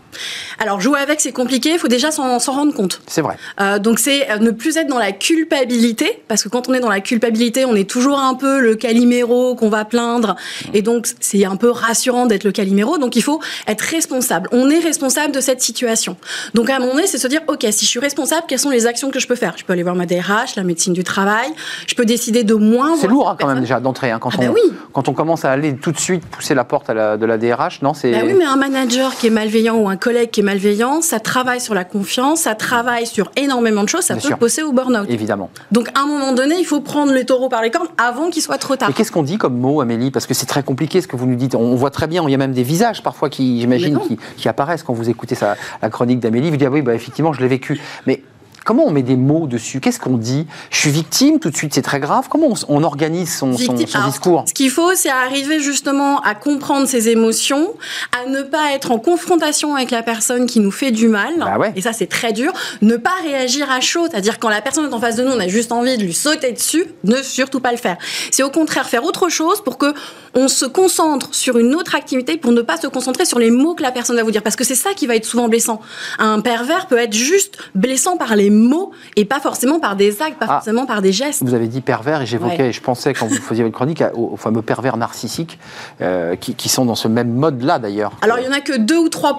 Alors, jouer avec, c'est compliqué. Il faut déjà s'en rendre compte. C'est vrai. Euh, donc c'est euh, ne plus être dans la culpabilité, parce que quand on est dans la culpabilité, on est toujours un peu le caliméro qu'on va plaindre, et donc c'est un peu rassurant d'être le caliméro. Donc il faut être responsable. On est responsable de cette situation. Donc à un moment c'est se dire, ok, si je suis responsable, quelles sont les actions que je peux faire? Je peux aller voir ma DRH, la médecine du travail. Je peux décider de moins. C'est lourd hein, quand même déjà d'entrer. hein, quand, Ah on, bah oui. quand on commence à aller tout de suite pousser la porte à la- de la DRH, non c'est Bah oui, mais un manager qui est malveillant ou un collègue qui est malveillant, ça travaille sur la confiance, ça travaille sur énormément de choses, ça Bien peut sûr. pousser au burn-out. évidemment. Donc à un moment donné, il faut prendre les taureaux par les cornes avant qu'il soit trop tard. Et qu'est-ce qu'on dit comme mot, Amélie? Parce que c'est très compliqué ce que vous nous dites. On voit très bien, il y a même des visages parfois qui, j'imagine, qui, qui apparaissent quand vous écoutez la chronique d'Amélie. Vous dites, ah oui, bah, effectivement, je l'ai vécu. Mais comment on met des mots dessus? Qu'est-ce qu'on dit? Je suis victime, tout de suite, c'est très grave. Comment on, organise son, son- Victime. son Alors, discours? Ce qu'il faut, c'est arriver justement à comprendre ses émotions, à ne pas être en confrontation avec la personne qui nous fait du mal. Bah ouais. Et ça, c'est très dur. Ne pas réagir à chaud, c'est-à-dire quand la personne est en face de nous, on a juste envie de lui sauter dessus, ne surtout pas le faire. C'est au contraire faire autre chose pour que on se concentre sur une autre activité pour ne pas se concentrer sur les mots que la personne va vous dire. Parce que c'est ça qui va être souvent blessant. Un pervers peut être juste blessant par les mots et pas forcément par des actes, pas Ah. forcément par des gestes. Vous avez dit pervers et j'évoquais, Ouais. je pensais quand vous faisiez votre chronique aux, aux fameux pervers narcissiques euh, qui, qui sont dans ce même mode-là d'ailleurs. Alors, il y en a que 2 ou 3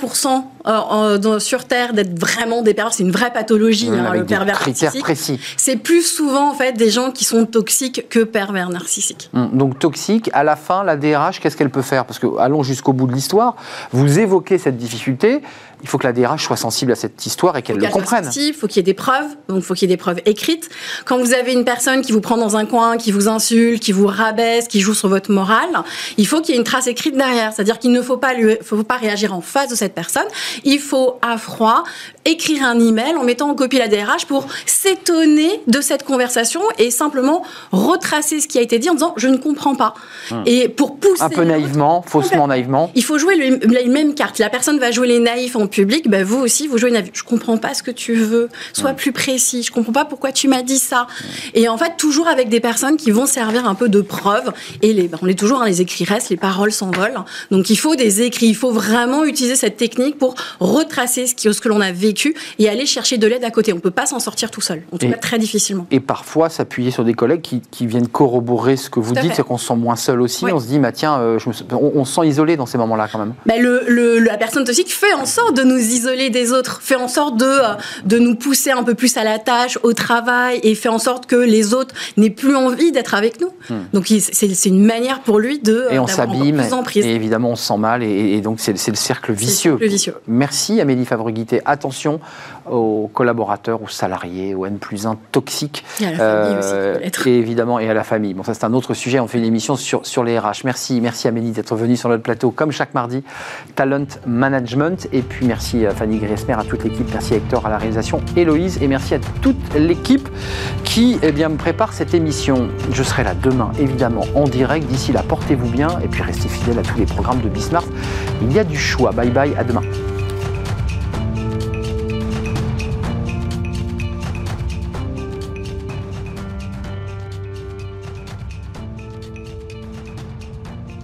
euh, sur Terre d'être vraiment des pervers. C'est une vraie pathologie, Mmh, hein, le pervers narcissique. précis. C'est plus souvent, en fait, des gens qui sont toxiques que pervers narcissiques. Hum, Donc toxique, à la fin, la DRH, qu'est-ce qu'elle peut faire? Parce que allons jusqu'au bout de l'histoire. Vous évoquez cette difficulté. Il faut que la DRH soit sensible à cette histoire et qu'elle le comprenne. sensible, faut qu'il y ait des preuves, donc faut qu'il y ait des preuves écrites. Quand vous avez une personne qui vous prend dans un coin, qui vous insulte, qui vous rabaisse, qui joue sur votre morale, il faut qu'il y ait une trace écrite derrière. C'est-à-dire qu'il ne faut pas lui, faut pas réagir en face de cette personne. Il faut à froid écrire un email en mettant en copie la DRH pour s'étonner de cette conversation et simplement retracer ce qui a été dit en disant je ne comprends pas. Et pour pousser Un peu naïvement, faussement naïvement. il faut jouer le- les mêmes cartes. La personne va jouer les naïfs en public, bah vous aussi, vous jouez les naïfs. Je comprends pas ce que tu veux. Sois plus précis. Je comprends pas pourquoi tu m'as dit ça. Et en fait, toujours avec des personnes qui vont servir un peu de preuve. Et les, bah, on est toujours, hein, les écrits restent, les paroles s'envolent. Donc il faut des écrits. Il faut vraiment utiliser cette technique pour retracer ce, qui- ce que l'on a vécu et aller chercher de l'aide à côté. On peut pas s'en sortir tout seul. En tout cas, très difficilement. Et parfois s'appuyer sur des collègues qui, qui viennent corroborer ce que vous Tout dites, c'est qu'on se sent moins seul aussi. Oui. On se dit, bah, tiens, euh, je me sens- on, on se sent isolé dans ces moments-là quand même. Bah, le, le- la personne toxique fait en sorte de nous isoler des autres, fait en sorte de, euh, de nous pousser un peu plus à la tâche, au travail, et fait en sorte que les autres n'aient plus envie d'être avec nous. Donc il- c'est une manière pour lui de Hmm. Et euh, on s'abîme, et évidemment on se sent mal, et, et donc c'est le cercle vicieux. le vicieux. Merci Amélie Favreguité. Attention aux collaborateurs, aux salariés, aux N plus 1 toxiques. Et à la famille aussi, peut-être. Et évidemment, et à la famille. Bon, ça c'est un autre sujet, on fait une émission sur, sur les RH. Merci, merci Amélie d'être venue sur notre plateau, comme chaque mardi, Talent Management. Et puis merci Fanny Griesmer, à toute l'équipe, merci Hector à la réalisation, Héloïse, et merci à toute l'équipe qui eh bien, me prépare cette émission. Je serai là demain, évidemment, en direct. D'ici là, portez-vous bien, et puis restez fidèles à tous les programmes de Bismarck. Il y a du choix. Bye bye, à demain.